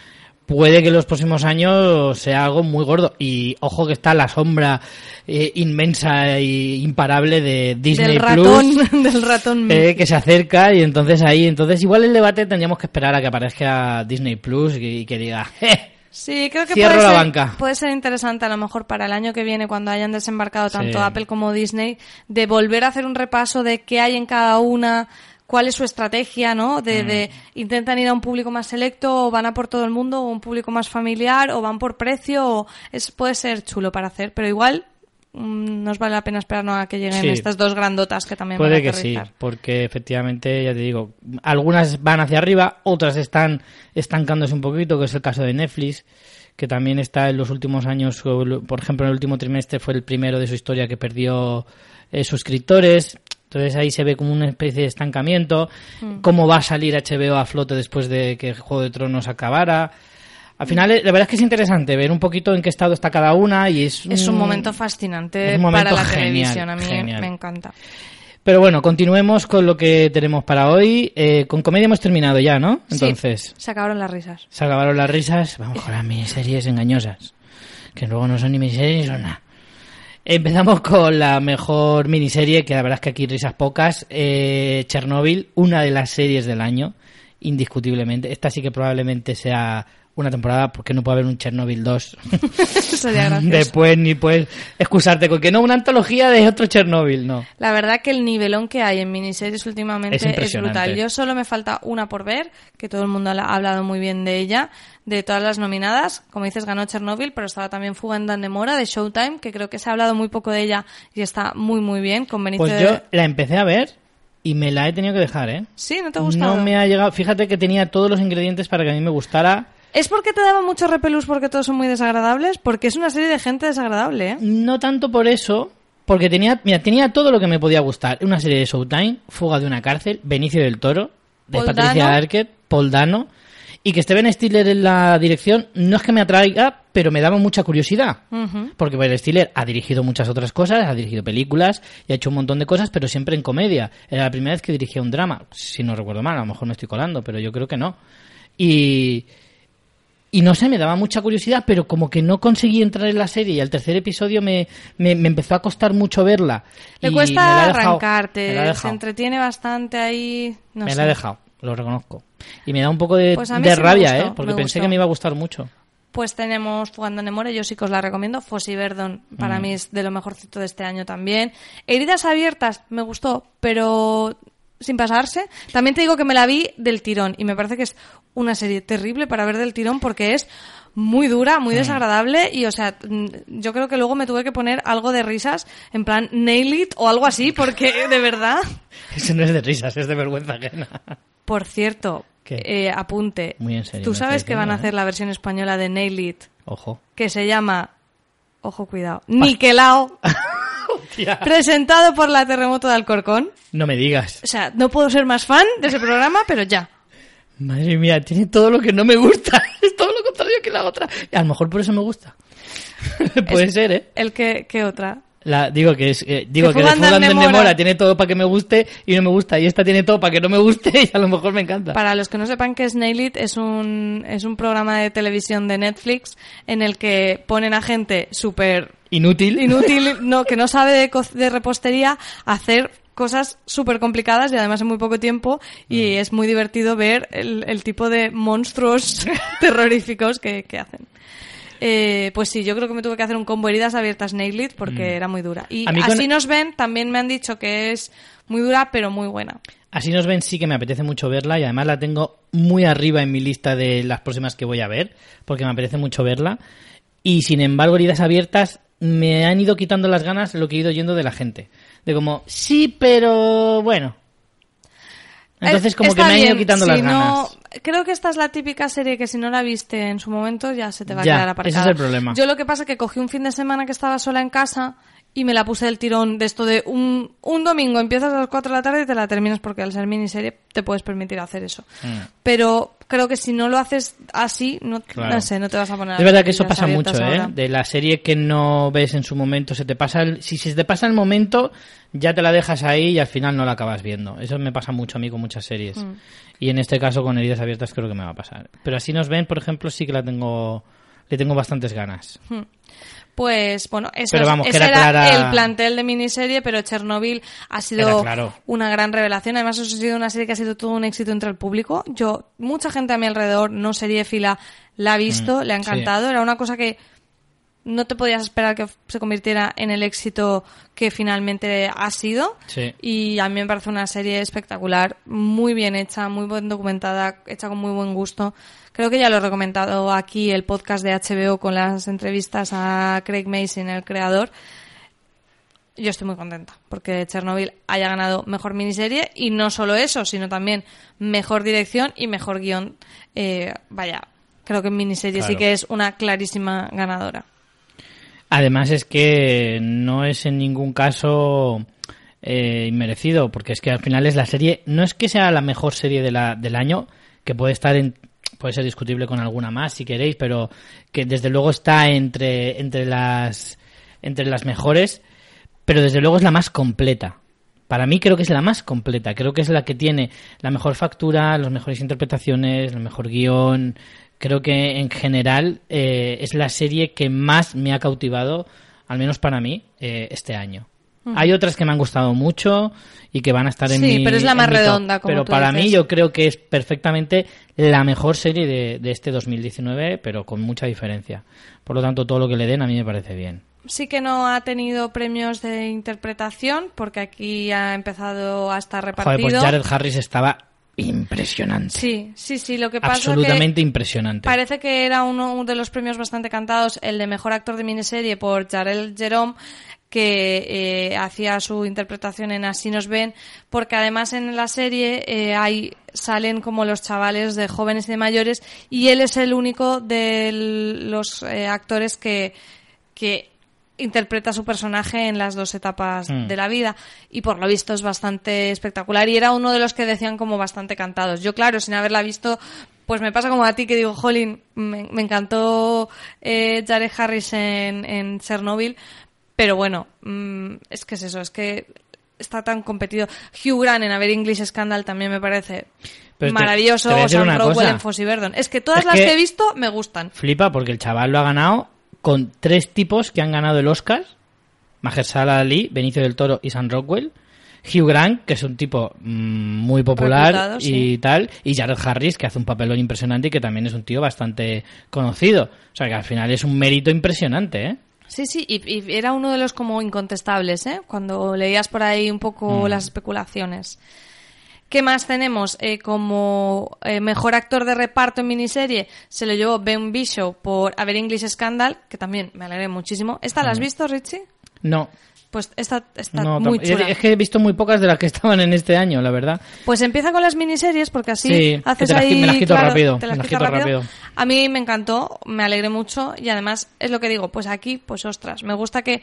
puede que en los próximos años sea algo muy gordo. Y ojo que está la sombra eh, inmensa e imparable de Disney del ratón, Plus. del ratón. eh, que se acerca y entonces ahí, entonces igual el debate tendríamos que esperar a que aparezca Disney Plus y, y que diga, "Eh, Sí, creo que Cierro puede la ser, banca. puede ser interesante a lo mejor para el año que viene cuando hayan desembarcado tanto Sí. Apple como Disney de volver a hacer un repaso de qué hay en cada una, cuál es su estrategia, ¿no? De, de Mm. intentan ir a un público más selecto o van a por todo el mundo o un público más familiar o van por precio o es puede ser chulo para hacer, pero igual mm, nos vale la pena esperarnos a que lleguen Sí. estas dos grandotas que también van Puede a que sí, porque efectivamente, ya te digo, algunas van hacia arriba, otras están estancándose un poquito, que es el caso de Netflix, que también está en los últimos años, por ejemplo, en el último trimestre fue el primero de su historia que perdió eh, suscriptores. Entonces ahí se ve como una especie de estancamiento. Mm. Cómo va a salir HBO a flote después de que Juego de Tronos acabara. Al final, eh, la verdad es que es interesante ver un poquito en qué estado está cada una y es Es un un- momento fascinante es un momento para la genial, televisión, a mí genial. me encanta. Pero bueno, continuemos con lo que tenemos para hoy. Eh, con comedia hemos terminado ya, ¿no? Entonces, Sí, se acabaron las risas. se acabaron las risas. Vamos con las miniseries engañosas. Que luego no son ni miniseries ni son nada. Empezamos con la mejor miniserie, que la verdad es que aquí risas pocas. Eh, Chernobyl, una de las series del año, indiscutiblemente. Esta sí que probablemente sea una temporada, porque no puede haber un Chernobyl 2 Sería gracioso. después, ni puedes excusarte con que no, una antología de otro Chernobyl, no. La verdad que el nivelón que hay en miniseries últimamente Es brutal. Yo solo me falta una por ver, que todo el mundo ha hablado muy bien de ella, de todas las nominadas. Como dices, ganó Chernobyl, pero estaba también Fuga en Dandemora de Showtime, que creo que se ha hablado muy poco de ella y está muy muy bien con Pues de- yo la empecé a ver y me la he tenido que dejar, ¿eh? Sí, ¿no te ha gustado? No me ha llegado. Fíjate que tenía todos los ingredientes para que a mí me gustara. ¿Es porque te daba mucho repelús porque todos son muy desagradables? Porque es una serie de gente desagradable, ¿eh? No tanto por eso, porque tenía, mira, tenía todo lo que me podía gustar. Una serie de Showtime, Fuga de una cárcel, Benicio del Toro, de Paul Patricia Dano. Arquette, Paul Dano, y que Steven Stiller en la dirección no es que me atraiga, pero me daba mucha curiosidad. Porque Ben Stiller ha dirigido muchas otras cosas, ha dirigido películas y ha hecho un montón de cosas, pero siempre en comedia. Era la primera vez que dirigía un drama, si no recuerdo mal, a lo mejor me estoy colando, pero yo creo que no. Y, y no sé, me daba mucha curiosidad, pero como que no conseguí entrar en la serie y al tercer episodio me, me, me empezó a costar mucho verla. Le Y me cuesta la me la arrancarte, se entretiene bastante ahí. No me sé. la he dejado, lo reconozco. Y me da un poco de, Pues de sí rabia, gustó, ¿eh? Porque pensé gustó. que me iba a gustar mucho. Pues tenemos Fugando en Nemore, yo sí que os la recomiendo. Fossi Verdon, para Mm. mí es de lo mejorcito de este año también. Heridas abiertas, me gustó, pero sin pasarse. También te digo que me la vi del tirón y me parece que es una serie terrible para ver del tirón porque es muy dura, Mm. muy desagradable y, o sea, mm, yo creo que luego me tuve que poner algo de risas, en plan nail it o algo así, porque de verdad. Eso no es de risas, es de vergüenza ajena. Por cierto, eh, apunte. Muy en serio Tú sabes que van a hacer la versión española de Nail It Ojo. que se llama, ojo cuidado, Niquelao, presentado por la Terremoto de Alcorcón. No me digas. O sea, no puedo ser más fan de ese programa, pero ya. Madre mía, tiene todo lo que no me gusta. Es todo lo contrario que la otra. A lo mejor por eso me gusta. Puede Es- ser, ¿eh? El que, ¿qué otra? La, digo que es, eh, digo Que que, de en Demora. Demora tiene todo para que me guste y no me gusta. Y esta tiene todo para que no me guste y a lo mejor me encanta. Para los que no sepan qué es Nail It, es un, es un programa de televisión de Netflix en el que ponen a gente súper Inútil. inútil, no, que no sabe de, de repostería, hacer cosas súper complicadas y además en muy poco tiempo y es muy divertido ver el, el tipo de monstruos terroríficos que, que hacen. Eh, pues sí, yo creo que me tuve que hacer un combo heridas abiertas Nail It porque era muy dura. Y con- así nos ven, también me han dicho que es muy dura pero muy buena. Así nos ven, sí que me apetece mucho verla y además la tengo muy arriba en mi lista de las próximas que voy a ver, porque me apetece mucho verla. Y sin embargo, heridas abiertas me han ido quitando las ganas lo que he ido yendo de la gente. De como, sí, pero bueno. Entonces Eh, como que me han ido bien, quitando si las no- ganas. Creo que esta es la típica serie que si no la viste en su momento ya se te va a quedar ese aparcada. es el problema. Yo lo que pasa es que cogí un fin de semana que estaba sola en casa y me la puse del tirón de esto de un, un domingo empiezas a las 4 de la tarde y te la terminas porque al ser miniserie te puedes permitir hacer eso. Mm. Pero creo que si no lo haces así, no, Claro. no sé, no te vas a poner Es ver verdad que eso pasa mucho, ¿eh? ahora. De la serie que no ves en su momento, se te pasa el... si se te pasa el momento, ya te la dejas ahí y al final no la acabas viendo. Eso me pasa mucho a mí con muchas series. Mm. Y en este caso con heridas abiertas creo que me va a pasar. Pero así nos ven, por ejemplo, sí que la tengo le tengo bastantes ganas. Pues bueno, eso vamos, ese era clara- el plantel de miniserie, pero Chernobyl ha sido claro. una gran revelación. Además, eso ha sido una serie que ha sido todo un éxito entre el público. Yo, mucha gente a mi alrededor, no seriéfila, la ha visto, Mm, le ha sí. encantado. Era una cosa que no te podías esperar que se convirtiera en el éxito que finalmente ha sido. Sí. Y a mí me parece una serie espectacular, muy bien hecha, muy bien documentada, hecha con muy buen gusto. Creo que ya lo he recomendado aquí el podcast de HBO con las entrevistas a Craig Mason, el creador. Yo estoy muy contenta porque Chernobyl haya ganado mejor miniserie y no solo eso, sino también mejor dirección y mejor guion. Eh, vaya, creo que en miniserie sí que es una clarísima ganadora. Además es que no es en ningún caso eh, inmerecido, porque es que al final es la serie, no es que sea la mejor serie de la, del año, que puede estar en, puede ser discutible con alguna más si queréis, pero que desde luego está entre, entre las, entre las mejores, pero desde luego es la más completa. para mí creo que es la más completa. Creo que es la que tiene la mejor factura, las mejores interpretaciones, el mejor guion. Creo que en general eh, es la serie que más me ha cautivado, al menos para mí, eh, este año. Hay otras que me han gustado mucho y que van a estar en Sí, mi pero es la más redonda, como Pero tú para mí dices. yo creo que es perfectamente la mejor serie de, de este 2019, pero con mucha diferencia. Por lo tanto, todo lo que le den a mí me parece bien. Sí que no ha tenido premios de interpretación, porque aquí ha empezado a estar Joder, repartido. pues Jared Harris estaba impresionante. Sí, sí, sí. Lo que pasa Absolutamente que impresionante. parece que era uno de los premios bastante cantados, el de mejor actor de miniserie por Jarel Jerome que eh, hacía su interpretación en Así nos ven, porque además en la serie eh, hay salen como los chavales de jóvenes y de mayores y él es el único de los eh, actores que, que interpreta a su personaje en las dos etapas Mm. de la vida y por lo visto es bastante espectacular y era uno de los que decían como bastante cantados. Yo claro, sin haberla visto, pues me pasa como a ti que digo, Jolín, me, me encantó eh, Jared Harris en, en Chernobyl, pero bueno, mm, es que es eso, es que está tan competido. Hugh Grant en A Ver English Scandal también me parece Pero maravilloso, te o Sam Rockwell en Fossey Verdon. Es que todas Es las que- que he visto me gustan. Flipa porque el chaval lo ha ganado con tres tipos que han ganado el Oscar. Mahershala Ali, Benicio del Toro y Sam Rockwell. Hugh Grant, que es un tipo mm, muy popular Reputado, y sí. tal. Y Jared Harris, que hace un papelón impresionante y que también es un tío bastante conocido. O sea que al final es un mérito impresionante, ¿eh? Sí, sí, y, y era uno de los como incontestables, ¿eh? Cuando leías por ahí un Mm. poco las especulaciones. ¿Qué más tenemos? Eh, como eh, mejor actor de reparto en miniserie se lo llevó Ben Bishop por A Ver English Scandal, que también me alegré muchísimo. ¿Esta la has visto, Richie? No, Pues esta está no muy chula. Es que he visto muy pocas de las que estaban en este año, la verdad. Pues empieza con las miniseries porque así Sí, haces te las qui- ahí me las quito claro, rápido, te las me quito rápido. A mí me encantó, me alegré mucho y además es lo que digo, pues aquí, pues ostras, me gusta que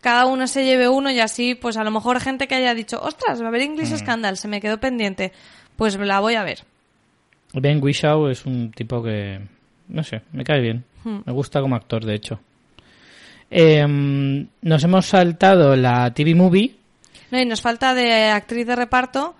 cada uno se lleve uno y así, pues a lo mejor gente que haya dicho, ostras, va a haber English Mm. Scandal, se me quedó pendiente, pues la voy a ver. Ben Whishaw es un tipo que, no sé, me cae bien. Hmm. Me gusta como actor, de hecho. Em, nos hemos saltado la TV Movie. No, y nos falta de actriz de reparto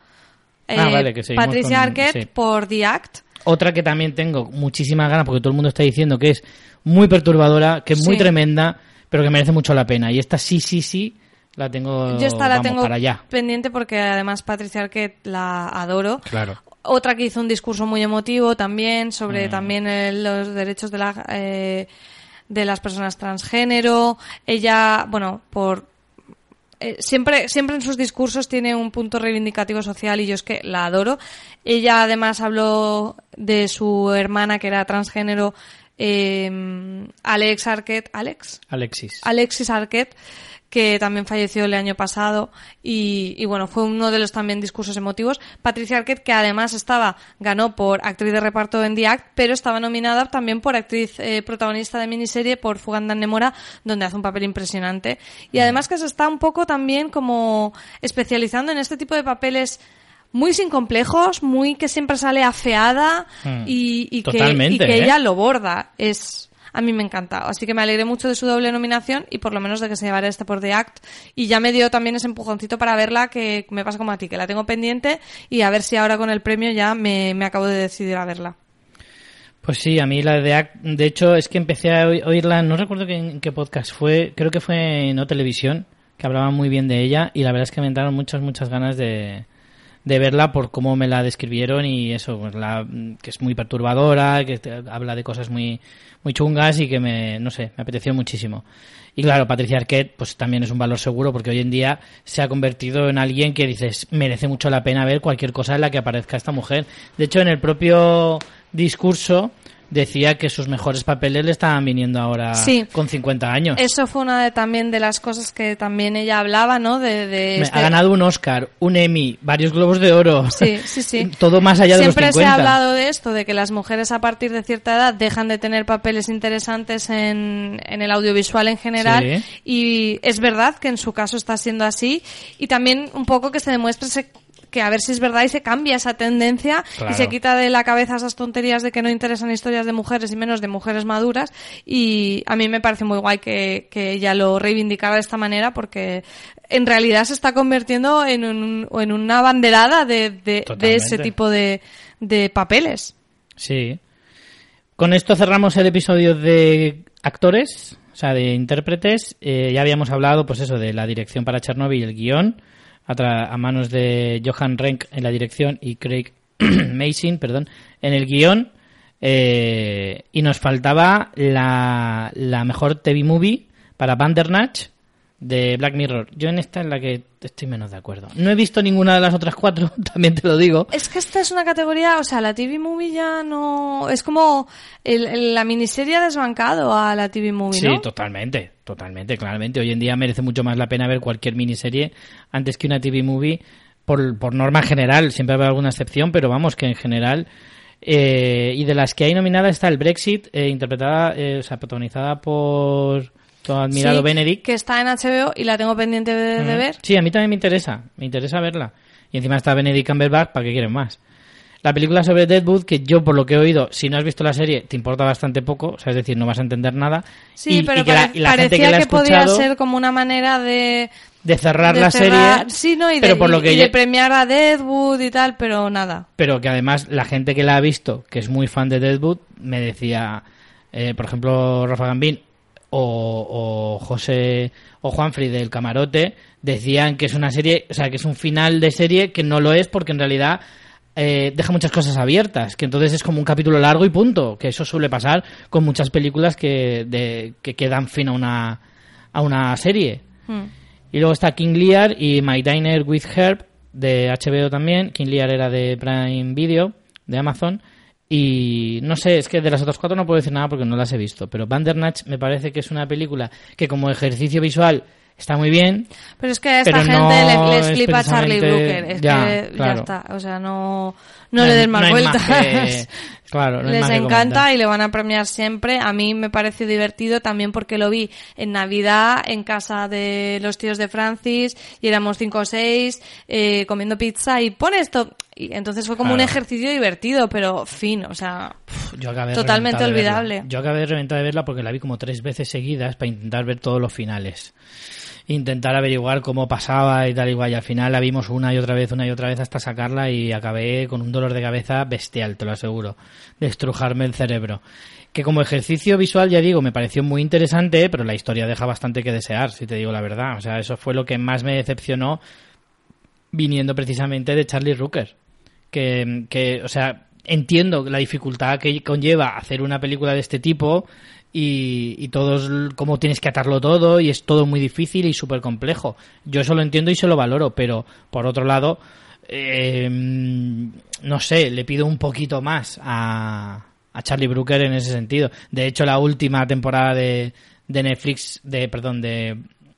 eh, Ah, vale, que seguimos Patricia con- Arquette sí. por The Act. Otra que también tengo muchísimas ganas, porque todo el mundo está diciendo que es muy perturbadora, que es muy Sí. tremenda, pero que merece mucho la pena. Y esta sí, sí, sí, la tengo Yo esta la tengo para allá. pendiente porque además Patricia Arquette la adoro. Claro. Otra que hizo un discurso muy emotivo también sobre Mm. también eh, los derechos de la eh, de las personas transgénero. Ella, bueno, por eh, siempre siempre en sus discursos tiene un punto reivindicativo social y yo es que la adoro. Ella además habló de su hermana que era transgénero eh, Alex Arquette, Alex, Alexis. Alexis Arquette, que también falleció el año pasado y, y bueno, fue uno de los también discursos emotivos. Patricia Arquette, que además estaba, ganó por actriz de reparto en The Act, pero estaba nominada también por actriz eh, protagonista de miniserie por Fuganda Nemora, donde hace un papel impresionante. Y además que se está un poco también como especializando en este tipo de papeles muy sin complejos, muy que siempre sale afeada Mm. y, y que, y que ¿eh? ella lo borda. Es, a mí me encanta. Así que me alegré mucho de su doble nominación y por lo menos de que se llevara este por The Act. Y ya me dio también ese empujoncito para verla que me pasa como a ti, que la tengo pendiente y a ver si ahora con el premio ya me, me acabo de decidir a verla. Pues sí, a mí la de Act, de hecho es que empecé a oí- oírla, no recuerdo en qué podcast fue, creo que fue en No Televisión, que hablaban muy bien de ella y la verdad es que me entraron muchas, muchas ganas de, de verla por cómo me la describieron y eso, pues la, que es muy perturbadora, que habla de cosas muy, muy chungas y que me, no sé, me apeteció muchísimo. Y claro, Patricia Arquette, pues también es un valor seguro porque hoy en día se ha convertido en alguien que dices, merece mucho la pena ver cualquier cosa en la que aparezca esta mujer. De hecho, en el propio discurso decía que sus mejores papeles le estaban viniendo ahora Sí. con 50 años. Eso fue una de, también de las cosas que también ella hablaba, ¿no? De, de este- Ha ganado un Oscar, un Emmy, varios Globos de Oro. Sí, sí, sí. Todo más allá de Siempre los se 50. ha hablado de esto, de que las mujeres a partir de cierta edad dejan de tener papeles interesantes en, en el audiovisual en general Sí. y es verdad que en su caso está siendo así y también un poco que se demuestre ese que a ver si es verdad y se cambia esa tendencia Claro. y se quita de la cabeza esas tonterías de que no interesan historias de mujeres y menos de mujeres maduras. Y a mí me parece muy guay que, que ella lo reivindicara de esta manera porque en realidad se está convirtiendo en, un- en una banderada de, de- ese tipo de, de papeles. Sí. Con esto cerramos el episodio de actores, o sea, de intérpretes. Eh, ya habíamos hablado, pues eso, de la dirección para Chernobyl y el guion, a, manos de Johan Renck en la dirección y Craig Mason, perdón, en el guion. Eh, y nos faltaba la, mejor TV movie para Bandersnatch de Black Mirror. Yo en esta es la que estoy menos de acuerdo. No he visto ninguna de las otras cuatro, también te lo digo. Es que esta es una categoría, o sea, la TV movie ya no... Es como el- el- la miniserie ha desbancado a la TV movie, Sí, ¿no? totalmente, totalmente, claramente. Hoy en día merece mucho más la pena ver cualquier miniserie antes que una TV movie, por, por norma general, siempre habrá alguna excepción, pero vamos, que en general... eh, y de las que hay nominadas está el Brexit, eh, interpretada, eh, o sea, protagonizada por admirado Sí, Benedict. Que está en HBO y la tengo pendiente de, de Mm. ver. Sí, a mí también me interesa, me interesa verla. Y encima está Benedict Cumberbatch, ¿para qué quieren más? La película sobre Deadwood, que yo por lo que he oído, si no has visto la serie, te importa bastante poco, o sea, es decir, no vas a entender nada. Sí, Y- pero y que la- y la gente parecía que la ha podía ser como una manera de... de cerrar de la cerrar- serie. Sí, ¿no? Y, pero de, por lo y- que y yo- de premiar a Deadwood y tal, pero nada. pero que además la gente que la ha visto, que es muy fan de Deadwood, me decía, eh, por ejemplo, Rafa Gambín o, o José o Juanfrey del Camarote, decían que es una serie, o sea, que es un final de serie que no lo es porque en realidad eh, deja muchas cosas abiertas, que entonces es como un capítulo largo y punto, que eso suele pasar con muchas películas que, de, que, que dan fin a una, a una serie. Hmm. Y luego está King Lear y My Diner with Herb de HBO también. King Lear era de Prime Video, de Amazon. Y no sé, es que de las otras cuatro no puedo decir nada porque no las he visto. Pero Bandernatch me parece que es una película que como ejercicio visual está muy bien. Pero es que a esta gente no le- les es flipa Charlie Brooker. Es Ya, que claro. ya está. O sea, no, no, le den más no vueltas. que- claro, no Les encanta y le van a premiar siempre. A mí me pareció divertido también porque lo vi en Navidad en casa de los tíos de Francis y éramos cinco o seis eh, comiendo pizza y pone esto. Y entonces fue como un ejercicio divertido, pero fin, o sea, Yo acabé Totalmente olvidable. Yo acabé de reventar de verla porque la vi como tres veces seguidas para intentar ver todos los finales. Intentar averiguar cómo pasaba y tal igual. Y al final la vimos una y otra vez, una y otra vez hasta sacarla y acabé con un dolor de cabeza bestial, te lo aseguro. De estrujarme el cerebro. Que como ejercicio visual, ya digo, me pareció muy interesante, pero la historia deja bastante que desear, si te digo la verdad. O sea, eso fue lo que más me decepcionó viniendo precisamente de Charlie Rooker. Que, que, o sea, entiendo la dificultad que conlleva hacer una película de este tipo y, todos cómo tienes que atarlo todo y es todo muy difícil y súper complejo. Yo eso lo entiendo y se lo valoro, pero por otro lado, eh, no sé, le pido un poquito más a, a Charlie Brooker en ese sentido. De hecho, la última temporada de, de Netflix, de perdón, de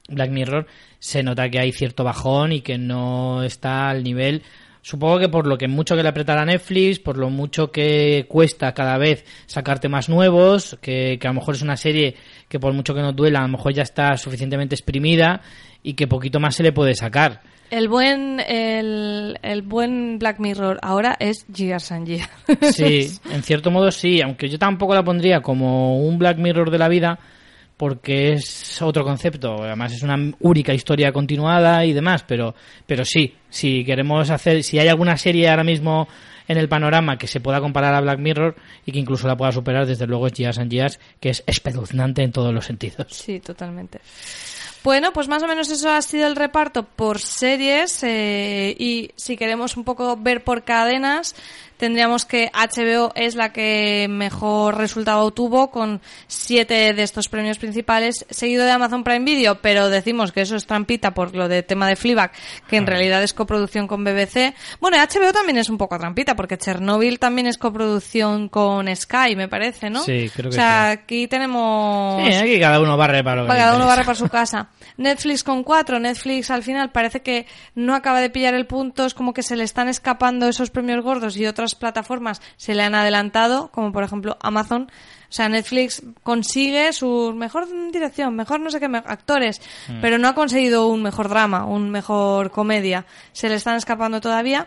Black Mirror, se nota que hay cierto bajón y que no está al nivel. Supongo que por lo que mucho que le apretará Netflix, por lo mucho que cuesta cada vez sacarte más nuevos, que, que a lo mejor es una serie que por mucho que nos duela, a lo mejor ya está suficientemente exprimida y que poquito más se le puede sacar. el buen, el, el buen Black Mirror ahora es Years and Years. Sí, en cierto modo sí, aunque yo tampoco la pondría como un Black Mirror de la vida, porque es otro concepto, además es una única historia continuada y demás, pero, pero sí, si queremos hacer, si hay alguna serie ahora mismo en el panorama que se pueda comparar a Black Mirror y que incluso la pueda superar, desde luego es Years and Years, que es espeluznante en todos los sentidos. Sí, totalmente. Bueno, pues más o menos eso ha sido el reparto por series eh, y si queremos un poco ver por cadenas, tendríamos que HBO es la que mejor resultado tuvo con siete de estos premios principales, seguido de Amazon Prime Video, pero decimos que eso es trampita por lo de tema de Fleabag, que en realidad es coproducción con BBC. Bueno, HBO también es un poco trampita porque Chernobyl también es coproducción con Sky, me parece, ¿no? Sí, creo que O sea, sí. aquí tenemos... Sí, aquí cada uno barre para lo que cada uno barre para su casa. Netflix con cuatro. Netflix al final parece que no acaba de pillar el punto. Es como que se le están escapando esos premios gordos y otras plataformas se le han adelantado, como por ejemplo Amazon. O sea, Netflix consigue su mejor dirección, mejor no sé qué, actores, Mm. pero no ha conseguido un mejor drama, un mejor comedia. se le están escapando todavía.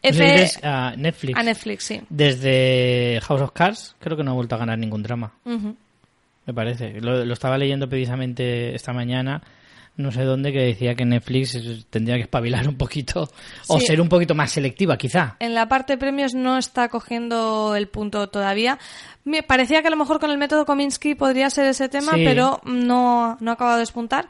Pues F a Netflix. a Netflix, sí. Desde House of Cards, creo que no ha vuelto a ganar ningún drama. Me parece. Lo, lo estaba leyendo precisamente esta mañana, no sé dónde, que decía que Netflix tendría que espabilar un poquito o Sí. ser un poquito más selectiva, quizá. En la parte de premios no está cogiendo el punto todavía. Me parecía que a lo mejor con el método Kominsky podría ser ese tema, Sí. pero no, no ha acabado de despuntar.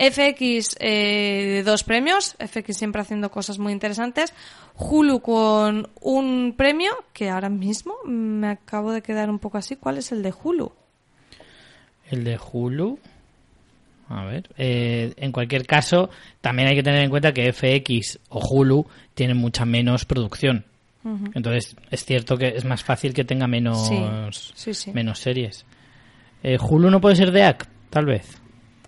FX, eh, dos premios. FX siempre haciendo cosas muy interesantes. Hulu con un premio, que ahora mismo me acabo de quedar un poco así. ¿Cuál es el de Hulu? El de Hulu. A ver. eh, en cualquier caso, también hay que tener en cuenta que FX o Hulu tienen mucha menos producción. Entonces, es cierto que es más fácil que tenga menos, Sí, sí, sí. menos series. Eh, Hulu no puede ser de AC, tal vez.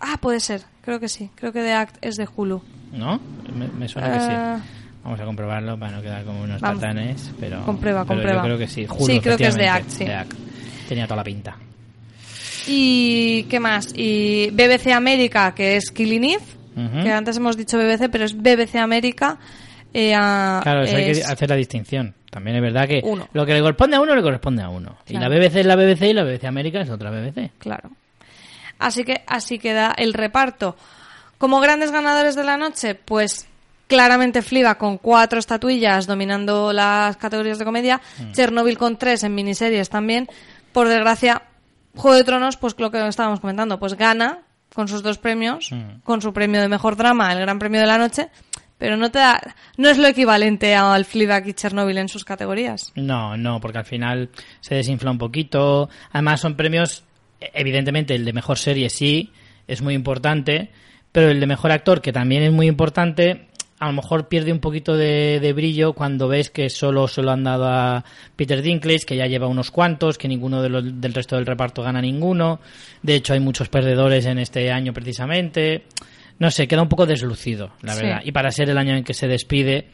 Ah, puede ser. Creo que sí. Creo que The Act es de Hulu. ¿No? Me, me suena que Eh, sí. Vamos a comprobarlo para no quedar como unos Vamos. patanes, pero, Comprueba, pero comprueba. yo creo que sí. Hulu, Sí, creo que es de Act, sí. de Act. Tenía toda la pinta. ¿Y qué más? Y BBC América, que es Killing Eve, que antes hemos dicho BBC, pero es BBC América. eh, a- Claro, eso hay que hacer la distinción. También es verdad que Uno. lo que le corresponde a uno le corresponde a uno. Y la. BBC es la BBC y la BBC América es otra BBC. Claro. Así que así queda el reparto. Como grandes ganadores de la noche, pues claramente Fliba con cuatro estatuillas dominando las categorías de comedia, Mm. Chernobyl con tres en miniseries también. Por desgracia, Juego de Tronos, pues lo que estábamos comentando, pues gana con sus dos premios, Mm. con su premio de mejor drama, el gran premio de la noche, pero no te da, no es lo equivalente al Fleabag y Chernobyl en sus categorías. No, no, porque al final se desinfla un poquito. Además son premios, evidentemente el de mejor serie sí, es muy importante, pero el de mejor actor, que también es muy importante, a lo mejor pierde un poquito de, de brillo cuando ves que solo se lo han dado a Peter Dinklage, que ya lleva unos cuantos, que ninguno de los, del resto del reparto gana ninguno. De hecho, hay muchos perdedores en este año precisamente. No sé, queda un poco deslucido, la Sí. verdad. Y para ser el año en que se despide,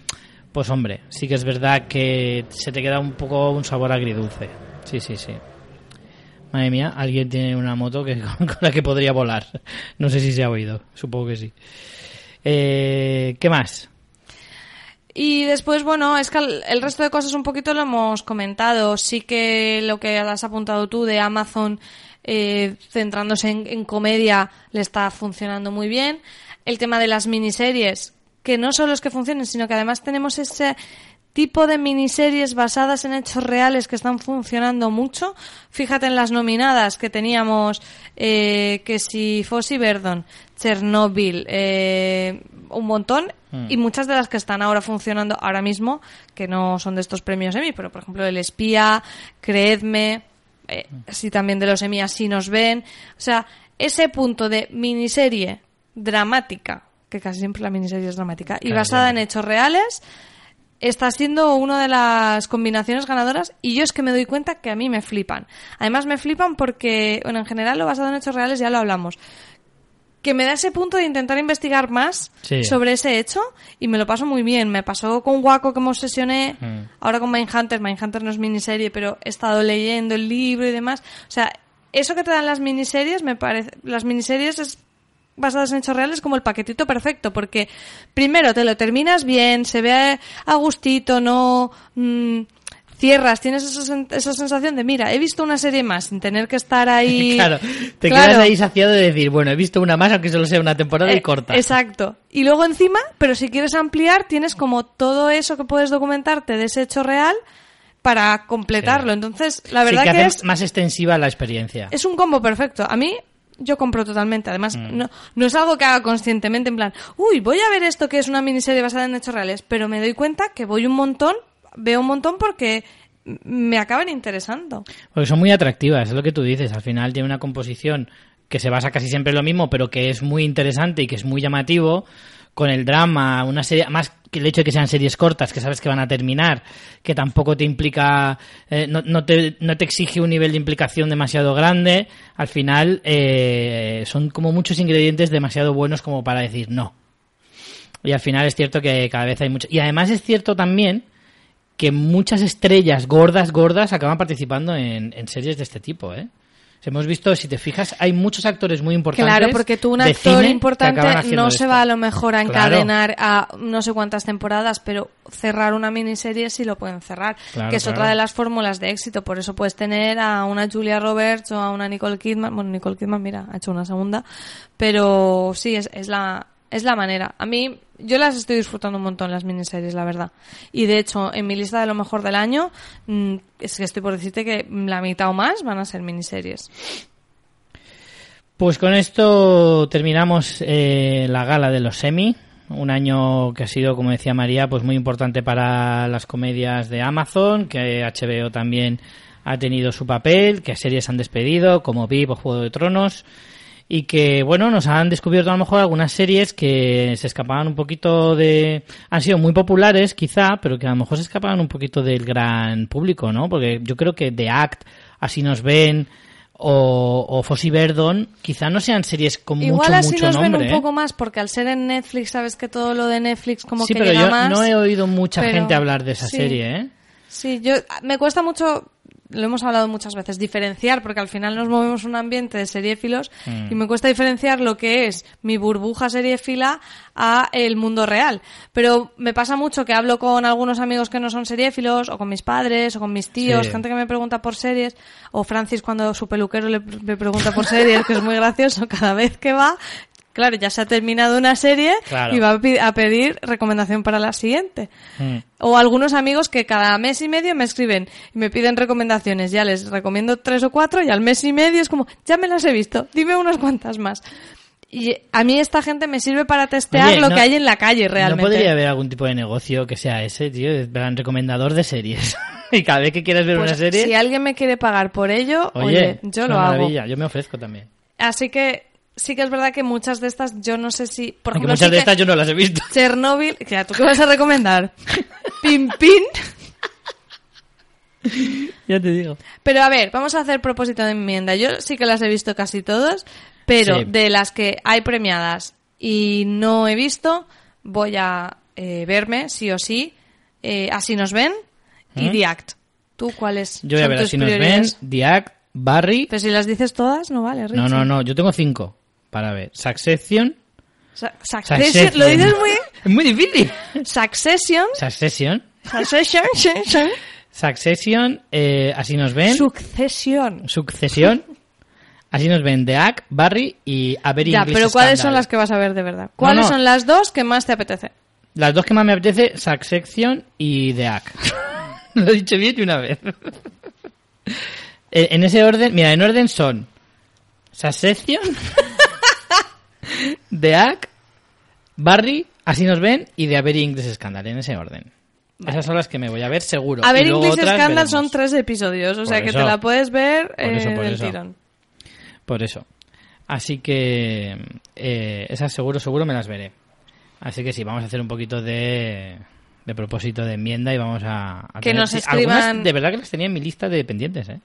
pues hombre, sí que es verdad que se te queda un poco un sabor agridulce. Sí, sí, sí. Madre mía, alguien tiene una moto que, con la que podría volar. No sé si se ha oído, supongo que sí. Eh, ¿Qué más? Y después, bueno, es que el, resto de cosas un poquito lo hemos comentado. Sí que lo que has apuntado tú de Amazon eh, centrándose en, en comedia le está funcionando muy bien. El tema de las miniseries, que no solo es que funcionen, sino que además tenemos ese tipo de miniseries basadas en hechos reales que están funcionando mucho. Fíjate en las nominadas que teníamos, eh, que si Fossi Verdon, Chernobyl, eh, un montón, y muchas de las que están ahora funcionando ahora mismo, que no son de estos premios Emmy, pero por ejemplo El Espía, Creedme, eh, sí también de los Emmy así nos ven. O sea, ese punto de miniserie dramática, que casi siempre la miniserie es dramática, y Claro, basada en hechos reales, está siendo una de las combinaciones ganadoras y yo es que me doy cuenta que a mí me flipan. Además me flipan porque, bueno, en general lo basado en hechos reales ya lo hablamos. Que me da ese punto de intentar investigar más Sí. sobre ese hecho y me lo paso muy bien. Me pasó con Waco que me obsesioné, Mm. ahora con Mindhunter. Mindhunter no es miniserie, pero he estado leyendo el libro y demás. O sea, eso que te dan las miniseries, me parece, las miniseries es basadas en hechos reales como el paquetito perfecto, porque primero te lo terminas bien, se ve a gustito, no mm, cierras, tienes esa, sen- esa sensación de, mira, he visto una serie más sin tener que estar ahí. claro, te Claro. quedas ahí saciado de decir, bueno, he visto una más, aunque solo sea una temporada y Eh, corta. Exacto. Y luego encima, pero si quieres ampliar, tienes como todo eso que puedes documentarte de ese hecho real para completarlo. Entonces, la Sí, verdad que que, hace es, más extensiva la experiencia. es un combo perfecto. A mí, yo compro totalmente. Además, Mm. no, no es algo que haga conscientemente en plan, uy, voy a ver esto que es una miniserie basada en hechos reales, pero me doy cuenta que voy un montón, veo un montón porque me acaban interesando. Porque son muy atractivas, es lo que tú dices. Al final tiene una composición que se basa casi siempre en lo mismo, pero que es muy interesante y que es muy llamativo. Con el drama, una serie, más que el hecho de que sean series cortas, que sabes que van a terminar, que tampoco te implica, eh, no, no te, no te exige un nivel de implicación demasiado grande. Al final, eh, son como muchos ingredientes demasiado buenos como para decir no. Y al final es cierto que cada vez hay mucho. Y además es cierto también que muchas estrellas gordas, gordas, acaban participando en, en series de este tipo, ¿eh? Hemos visto, si te fijas, hay muchos actores muy importantes. Claro, porque tú un actor importante no se esto. va a lo mejor a Claro. encadenar a no sé cuántas temporadas, pero cerrar una miniserie sí lo pueden cerrar, Claro, que es claro. otra de las fórmulas de éxito. Por eso puedes tener a una Julia Roberts o a una Nicole Kidman. Bueno, Nicole Kidman, mira, ha hecho una segunda, pero sí, es, es la es la manera. A mí, yo las estoy disfrutando un montón, las miniseries, la verdad. Y de hecho, en mi lista de lo mejor del año, mm, es que estoy por decirte que la mitad o más van a ser miniseries. Pues con esto terminamos eh, la gala de los semi. Un año que ha sido, como decía María, pues muy importante para las comedias de Amazon, que HBO también ha tenido su papel, que series han despedido, como VIP o Juego de Tronos, y que, bueno, nos han descubierto a lo mejor algunas series que se escapaban un poquito de... han sido muy populares, quizá, pero que a lo mejor se escapaban un poquito del gran público, ¿no? Porque yo creo que The Act, Así nos ven, o, o Fossi Verdon, quizá no sean series con Igual mucho, así mucho nos nombre. ven un ¿eh? poco más, porque al ser en Netflix, sabes que todo lo de Netflix como sí, que pero llega yo más. no he oído mucha pero- gente hablar de esa sí. serie, ¿eh? Sí, yo me cuesta mucho, lo hemos hablado muchas veces, diferenciar, porque al final nos movemos un ambiente de seriéfilos Mm. y me cuesta diferenciar lo que es mi burbuja seriéfila a el mundo real. Pero me pasa mucho que hablo con algunos amigos que no son seriéfilos, o con mis padres, o con mis tíos, Sí. gente que me pregunta por series, o Francis cuando su peluquero le, me pregunta por series, que es muy gracioso cada vez que va. Claro, ya se ha terminado una serie Claro. y va a pedir recomendación para la siguiente. Mm. O algunos amigos que cada mes y medio me escriben y me piden recomendaciones. Ya les recomiendo tres o cuatro y al mes y medio es como, ya me las he visto, dime unas cuantas más. Y a mí esta gente me sirve para testear Oye, lo no- que hay en la calle realmente. ¿No podría haber algún tipo de negocio que sea ese, tío? El gran recomendador de series. y cada vez que quieras ver Pues, una serie... Si alguien me quiere pagar por ello, oye, Oye, yo lo una hago. maravilla. Yo me ofrezco también. Así que sí que es verdad que muchas de estas, yo no sé si, por ejemplo, muchas sí de estas yo no las he visto. Chernobyl, ya, ¿tú qué vas a recomendar? Pin Pin. ya te digo. Pero a ver, vamos a hacer propósito de enmienda. Yo sí que las he visto casi todas, pero Sí. de las que hay premiadas y no he visto, voy a eh, verme, sí o sí. eh, así nos ven y ¿Mm? The Act. ¿Tú cuáles Yo voy a ver así nos ven? The Act, Barry... Pero si las dices todas, no vale, No, Richie. no, no, yo tengo cinco para ver. Succession... Sa- Succession. Succession, lo dices muy... Es muy difícil. Succession. Succession. Succession. Succession. Succession, eh, así nos ven. Succession. Succesión. Así nos ven The Act, Barry y A Very Ya, English pero ¿cuáles son las que vas a ver de verdad? ¿Cuáles no. son las dos que más te apetece? Las dos que más me apetece, Succession y The Act. Lo he dicho bien de una vez. Eh, en ese orden, mira, en orden son Succession, The Act, Barry, así nos ven y A Very English Scandal, en ese orden. Esas son las que me voy a ver seguro. A ver, English Scandal veremos. son tres episodios, o Por sea que eso. te la puedes ver Por eso, eh, por del eso. tirón. Por eso. Así que eh, esas seguro, seguro me las veré. Así que sí, vamos a hacer un poquito de, de propósito de enmienda y vamos a... a Que tener- nos escriban- algunas de verdad que las tenía en mi lista de pendientes, ¿eh?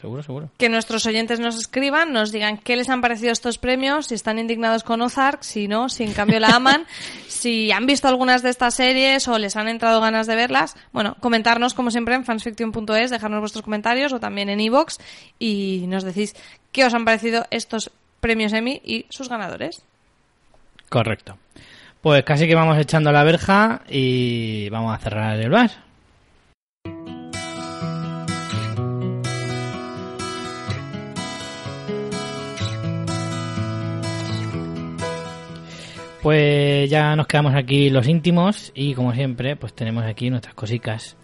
Seguro, seguro. Que nuestros oyentes nos escriban, nos digan qué les han parecido estos premios, si están indignados con Ozark, si no, si en cambio la aman, si han visto algunas de estas series o les han entrado ganas de verlas. Bueno, comentarnos como siempre en fansfiction.es, dejarnos vuestros comentarios o también en iVoox y nos decís qué os han parecido estos premios Emmy y sus ganadores. Correcto. Pues casi que vamos echando la verja y vamos a cerrar el bar. Pues ya nos quedamos aquí los íntimos y como siempre, pues tenemos aquí nuestras cositas.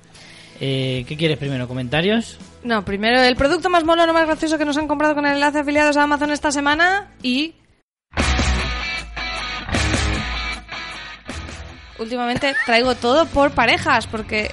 Eh, ¿Qué quieres primero? ¿Comentarios? No, primero el producto más mono, más gracioso que nos han comprado con el enlace afiliados a Amazon esta semana y... Últimamente traigo todo por parejas porque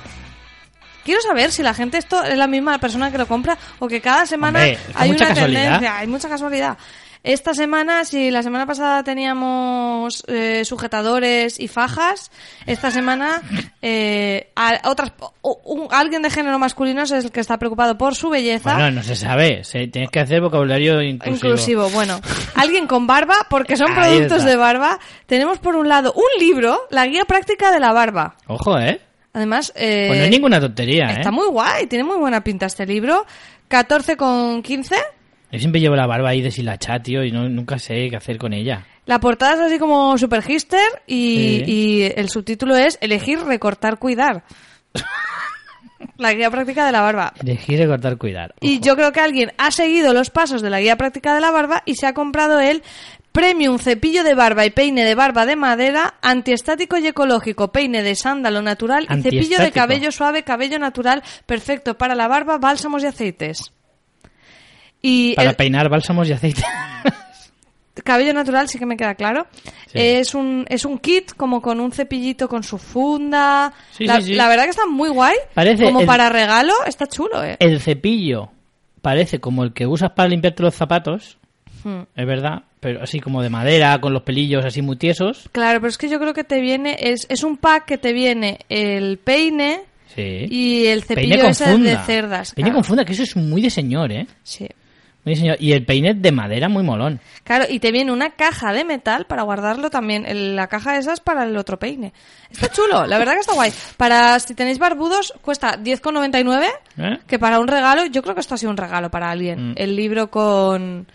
quiero saber si la gente esto es la misma persona que lo compra o que cada semana Hombre, hay mucha una casualidad. tendencia, hay mucha casualidad. Esta semana, si la semana pasada teníamos eh, sujetadores y fajas, esta semana eh, a- otras, o- un- alguien de género masculino es el que está preocupado por su belleza. Bueno, no se sabe. se- tienes que hacer vocabulario inclusivo. Inclusivo, bueno. Alguien con barba, porque son Ahí productos está. de barba. Tenemos por un lado un libro, la guía práctica de la barba. Ojo, ¿eh? Además, eh, Pues no es ninguna tontería, ¿eh? está muy guay, tiene muy buena pinta este libro. 14 con 15. Yo siempre llevo la barba ahí deshilachada, tío, y no, nunca sé qué hacer con ella. La portada es así como super hister y, Sí. y el subtítulo es Elegir, recortar, cuidar. la guía práctica de la barba. Elegir, recortar, cuidar. Y yo creo que alguien ha seguido los pasos de la guía práctica de la barba y se ha comprado el Premium cepillo de barba y peine de barba de madera, antiestático y ecológico, peine de sándalo natural y cepillo de cabello suave, cabello natural, perfecto para la barba, bálsamos y aceites. Y Para el peinar bálsamos y aceite. cabello natural sí que me queda claro. Sí. Es un es un kit como con un cepillito con su funda. Sí, la, sí, la verdad que está muy guay. Parece como el- para regalo, está chulo, eh. El cepillo parece como el que usas para limpiarte los zapatos, Hmm. es verdad, pero así como de madera, con los pelillos así muy tiesos. Claro, pero es que yo creo que te viene, es, es un pack que te viene el peine y el cepillo con ese funda. de cerdas. Peine claro. con funda, que eso es muy de señor, ¿eh? Sí. Y el peine de madera muy molón. Claro, y te viene una caja de metal para guardarlo también. El- la caja esa es para el otro peine. Está chulo, la verdad que está guay. Para si tenéis barbudos, cuesta 10,99. ¿Eh? Que para un regalo, yo creo que esto ha sido un regalo para alguien. Mm. El libro con.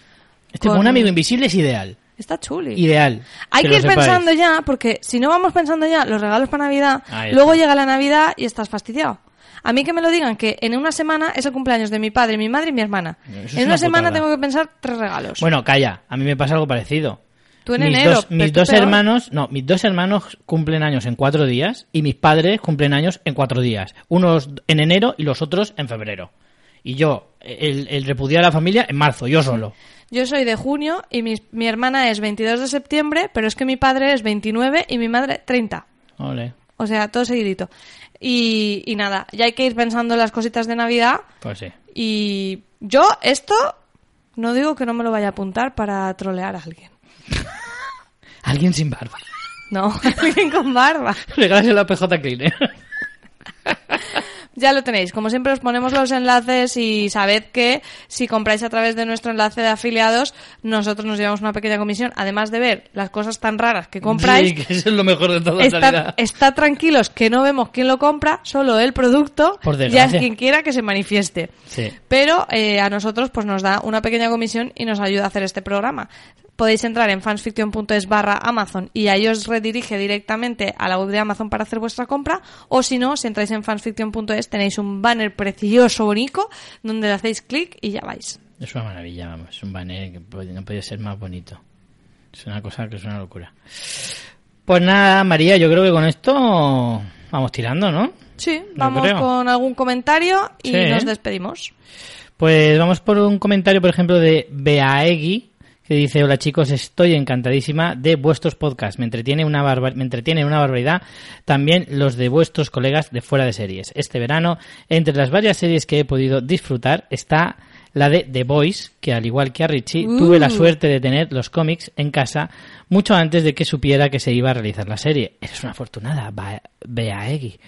Este con- un amigo invisible es ideal. Está chuli. Ideal. Hay que, ir pensando ya, porque si no vamos pensando ya los regalos para Navidad, luego llega la Navidad y estás fastidiado. A mí que me lo digan que en una semana es el cumpleaños de mi padre, mi madre y mi hermana. Eso en una una semana tengo que pensar tres regalos. Bueno, calla. A mí me pasa algo parecido. Tú en mis enero, Dos, mis dos hermanos, no, mis dos hermanos cumplen años en cuatro días y mis padres cumplen años en cuatro días. Unos en enero y los otros en febrero. Y yo, el, el repudiar a la familia en marzo, yo solo. Yo soy de junio y mi, mi hermana es 22 de septiembre, pero es que mi padre es 29 y mi madre 30. Ole, O sea, todo seguidito. Y, y nada, ya hay que ir pensando en las cositas de Navidad. pues sí. Y yo esto no digo que no me lo vaya a apuntar para trolear a alguien. Alguien sin barba. No, alguien con barba. Regálaselo a PJ Cleaner. Ya lo tenéis. Como siempre os ponemos los enlaces y sabed que si compráis a través de nuestro enlace de afiliados, nosotros nos llevamos una pequeña comisión. Además de ver las cosas tan raras que compráis, Sí, que es lo mejor de toda Navidad. estar tranquilos que no vemos quién lo compra, solo el producto, ya es quien quiera que se manifieste. Sí. Pero eh, a nosotros pues nos da una pequeña comisión y nos ayuda a hacer este programa. Podéis entrar en fansfiction.es barra Amazon y ahí os redirige directamente a la web de Amazon para hacer vuestra compra o si no, si entráis en fansfiction.es tenéis un banner precioso, bonito, donde le hacéis clic y ya vais. Es una maravilla, vamos. Es un banner que no puede ser más bonito. Es una cosa que es una locura. Pues nada, María, yo creo que con esto vamos tirando, ¿no? Sí, vamos con algún comentario y Sí. nos despedimos. Pues vamos por un comentario, por ejemplo, de Beaegui, que dice, hola chicos, estoy encantadísima de vuestros podcasts. Me entretiene una barba- me entretiene una barbaridad también los de vuestros colegas de fuera de series. Este verano, entre las varias series que he podido disfrutar, está la de The Boys, que al igual que a Richie, Uh. tuve la suerte de tener los cómics en casa mucho antes de que supiera que se iba a realizar la serie. Eres una afortunada, Ba- Beaegui.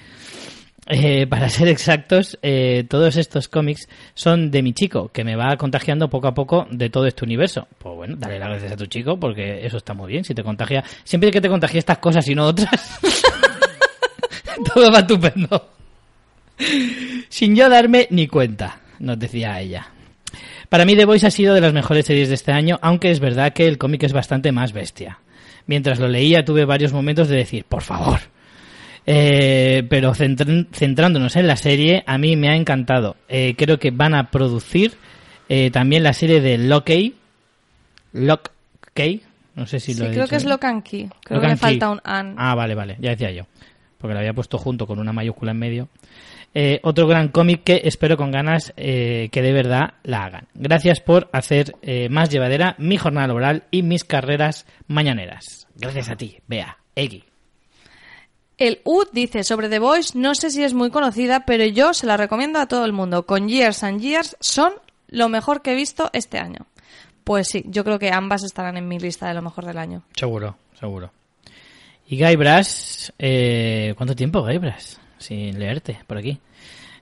Eh, para ser exactos, eh, todos estos cómics son de mi chico, que me va contagiando poco a poco de todo este universo. Pues bueno, dale las gracias a tu chico, porque eso está muy bien. Si te contagia, siempre que te contagie estas cosas y no otras, todo va estupendo. Sin yo darme ni cuenta, nos decía ella. Para mí The Voice ha sido de las mejores series de este año, aunque es verdad que el cómic es bastante más bestia. Mientras lo leía tuve varios momentos de decir, por favor, eh, pero centr- centrándonos en la serie, a mí me ha encantado. Eh, creo que van a producir eh, también la serie de Lockey. Lockey. No sé si Sí, lo he creo dicho que es Key. Creo Lock que Key. falta un an. Ah, vale, vale, ya decía yo. Porque lo había puesto junto con una mayúscula en medio. Eh, otro gran cómic que espero con ganas eh, que de verdad la hagan. Gracias por hacer eh, más llevadera mi jornada laboral y mis carreras mañaneras. Gracias a ti, Bea, Eggy. El UD dice sobre The Voice, no sé si es muy conocida, pero yo se la recomiendo a todo el mundo. Con Years and Years son lo mejor que he visto este año. Pues sí, yo creo que ambas estarán en mi lista de lo mejor del año. Seguro, seguro. Y Guybrush, eh, ¿cuánto tiempo Guybrush? Sin leerte por aquí.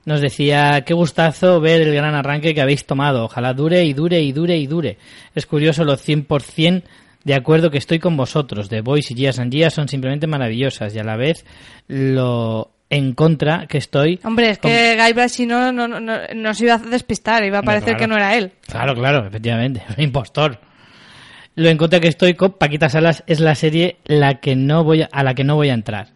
Nos decía, qué gustazo ver el gran arranque que habéis tomado. Ojalá dure y dure y dure y dure. Es curioso lo 100% de acuerdo que estoy con vosotros. The Boys y Years and Years son simplemente maravillosas y a la vez lo en contra que estoy. Hombre, es con- que Guybrush si no, no, no, no, nos iba a despistar, iba a parecer claro. que no era él. Claro, claro, efectivamente, impostor. Lo en contra que estoy con Paquita Salas es la serie la que no voy a, a la que no voy a entrar.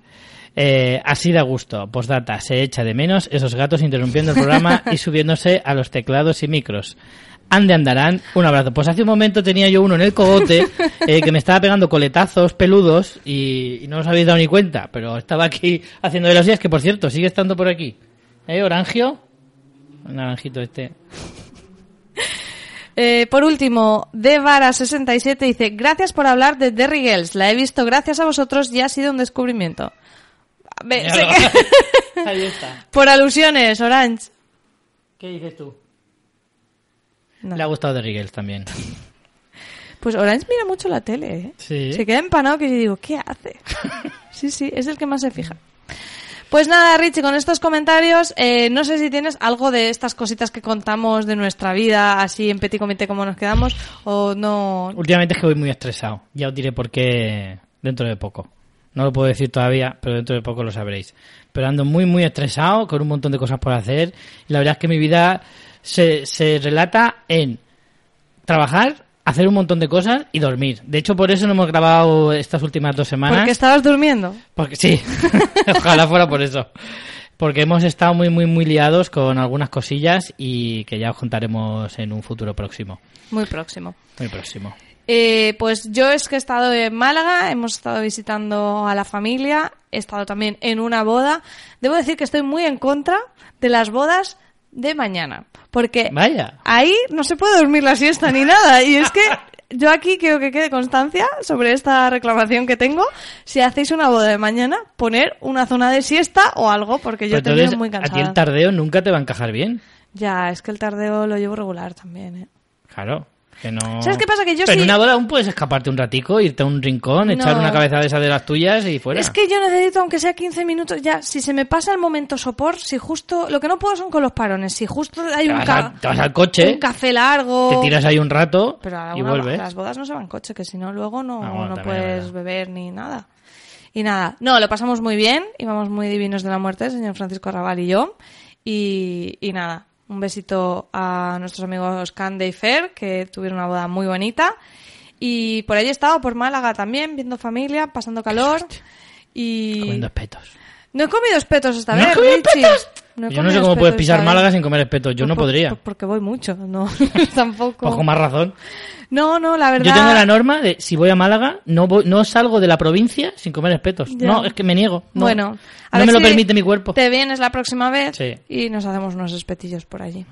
Eh, así da gusto. Postdata, se echa de menos esos gatos interrumpiendo el programa y subiéndose a los teclados y micros. Ande andarán, un abrazo. Pues hace un momento tenía yo uno en el cogote eh, que me estaba pegando coletazos peludos y, y no os habéis dado ni cuenta, pero estaba aquí haciendo de días que por cierto sigue estando por aquí. ¿Eh, Orangio? Un naranjito este. Eh, por último, Devara67 dice, gracias por hablar de Derry Girls. La he visto gracias a vosotros y ha sido un descubrimiento. Ve, sé que- Ahí está. por alusiones, Orange. ¿Qué dices tú? No. Le ha gustado de Rigels también. Pues Orange mira mucho la tele, ¿eh? Sí. Se queda empanado que yo digo, ¿qué hace? sí, sí, es el que más se fija. Pues nada, Richie, con estos comentarios, eh, no sé si tienes algo de estas cositas que contamos de nuestra vida, así en petit comité como nos quedamos, o no. Últimamente es que voy muy estresado. Ya os diré por qué dentro de poco. No lo puedo decir todavía, pero dentro de poco lo sabréis. Pero ando muy, muy estresado, con un montón de cosas por hacer. Y la verdad es que mi vida se, se relata en trabajar, hacer un montón de cosas y dormir. De hecho, por eso no hemos grabado estas últimas dos semanas. Porque estabas durmiendo. Porque sí, ojalá fuera por eso. Porque hemos estado muy, muy, muy liados con algunas cosillas y que ya os contaremos en un futuro próximo. Muy próximo. Muy próximo. Eh, pues yo es que he estado en Málaga, hemos estado visitando a la familia, he estado también en una boda. Debo decir que estoy muy en contra de las bodas de mañana, porque Vaya. ahí no se puede dormir la siesta ni nada. Y es que yo aquí quiero que quede constancia sobre esta reclamación que tengo. Si hacéis una boda de mañana, poner una zona de siesta o algo, porque yo Pero entonces, muy a ti el cansada. tardeo nunca te va a encajar bien. Ya, es que el tardeo lo llevo regular también, ¿eh? Claro. Que no... ¿Sabes qué pasa? Que yo Pero en sí- una boda aún puedes escaparte un ratico, irte a un rincón, echar una cabeza de esa de las tuyas y fuera. Es que yo necesito, aunque sea 15 minutos, ya, si se me pasa el momento sopor, si justo, lo que no puedo son con los parones, si justo hay te, un, vas ca- al, te vas al coche, un café largo... te tiras ahí un rato Pero a y una- vuelves. las bodas no se van en coche, que si no luego no, Ah, bueno, no puedes beber ni nada. Y nada, no, lo pasamos muy bien, íbamos muy divinos de la muerte, el señor Francisco Arrabal y yo. Y, y nada, un besito a nuestros amigos Cande y Fer, que tuvieron una boda muy bonita. Y por ahí he estado, por Málaga también, viendo familia, pasando calor. Y... Comiendo espetos. No he comido espetos esta ¿No vez, Richie. No Yo no sé cómo puedes pisar Málaga vez. sin comer espetos. Yo no Por- podría. por- porque voy mucho, no, tampoco. Pues con más razón. No, no, la verdad. Yo tengo la norma de si voy a Málaga, no voy- no salgo de la provincia sin comer espetos. Ya. No, es que me niego. No, Bueno, a no ver me lo permite mi cuerpo. Te vienes la próxima vez Sí. y nos hacemos unos espetillos por allí.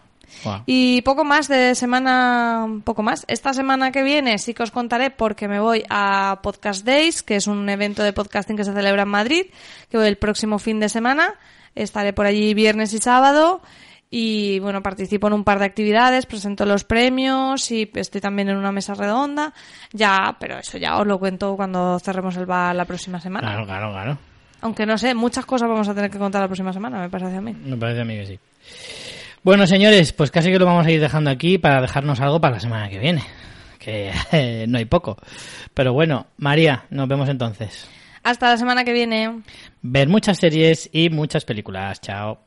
Y poco más de semana, poco más. Esta semana que viene sí que os contaré porque me voy a Podcast Days, que es un evento de podcasting que se celebra en Madrid, que voy el próximo fin de semana. Estaré por allí viernes y sábado. Y bueno, participo en un par de actividades, presento los premios y estoy también en una mesa redonda. Ya, pero eso ya os lo cuento cuando cerremos el bar la próxima semana. Claro, claro, claro. Aunque no sé, muchas cosas vamos a tener que contar la próxima semana, me parece a mí. Me parece a mí que sí. Bueno, señores, pues casi que lo vamos a ir dejando aquí para dejarnos algo para la semana que viene. Que eh, no hay poco. Pero bueno, María, nos vemos entonces. Hasta la semana que viene. Ver muchas series y muchas películas. Chao.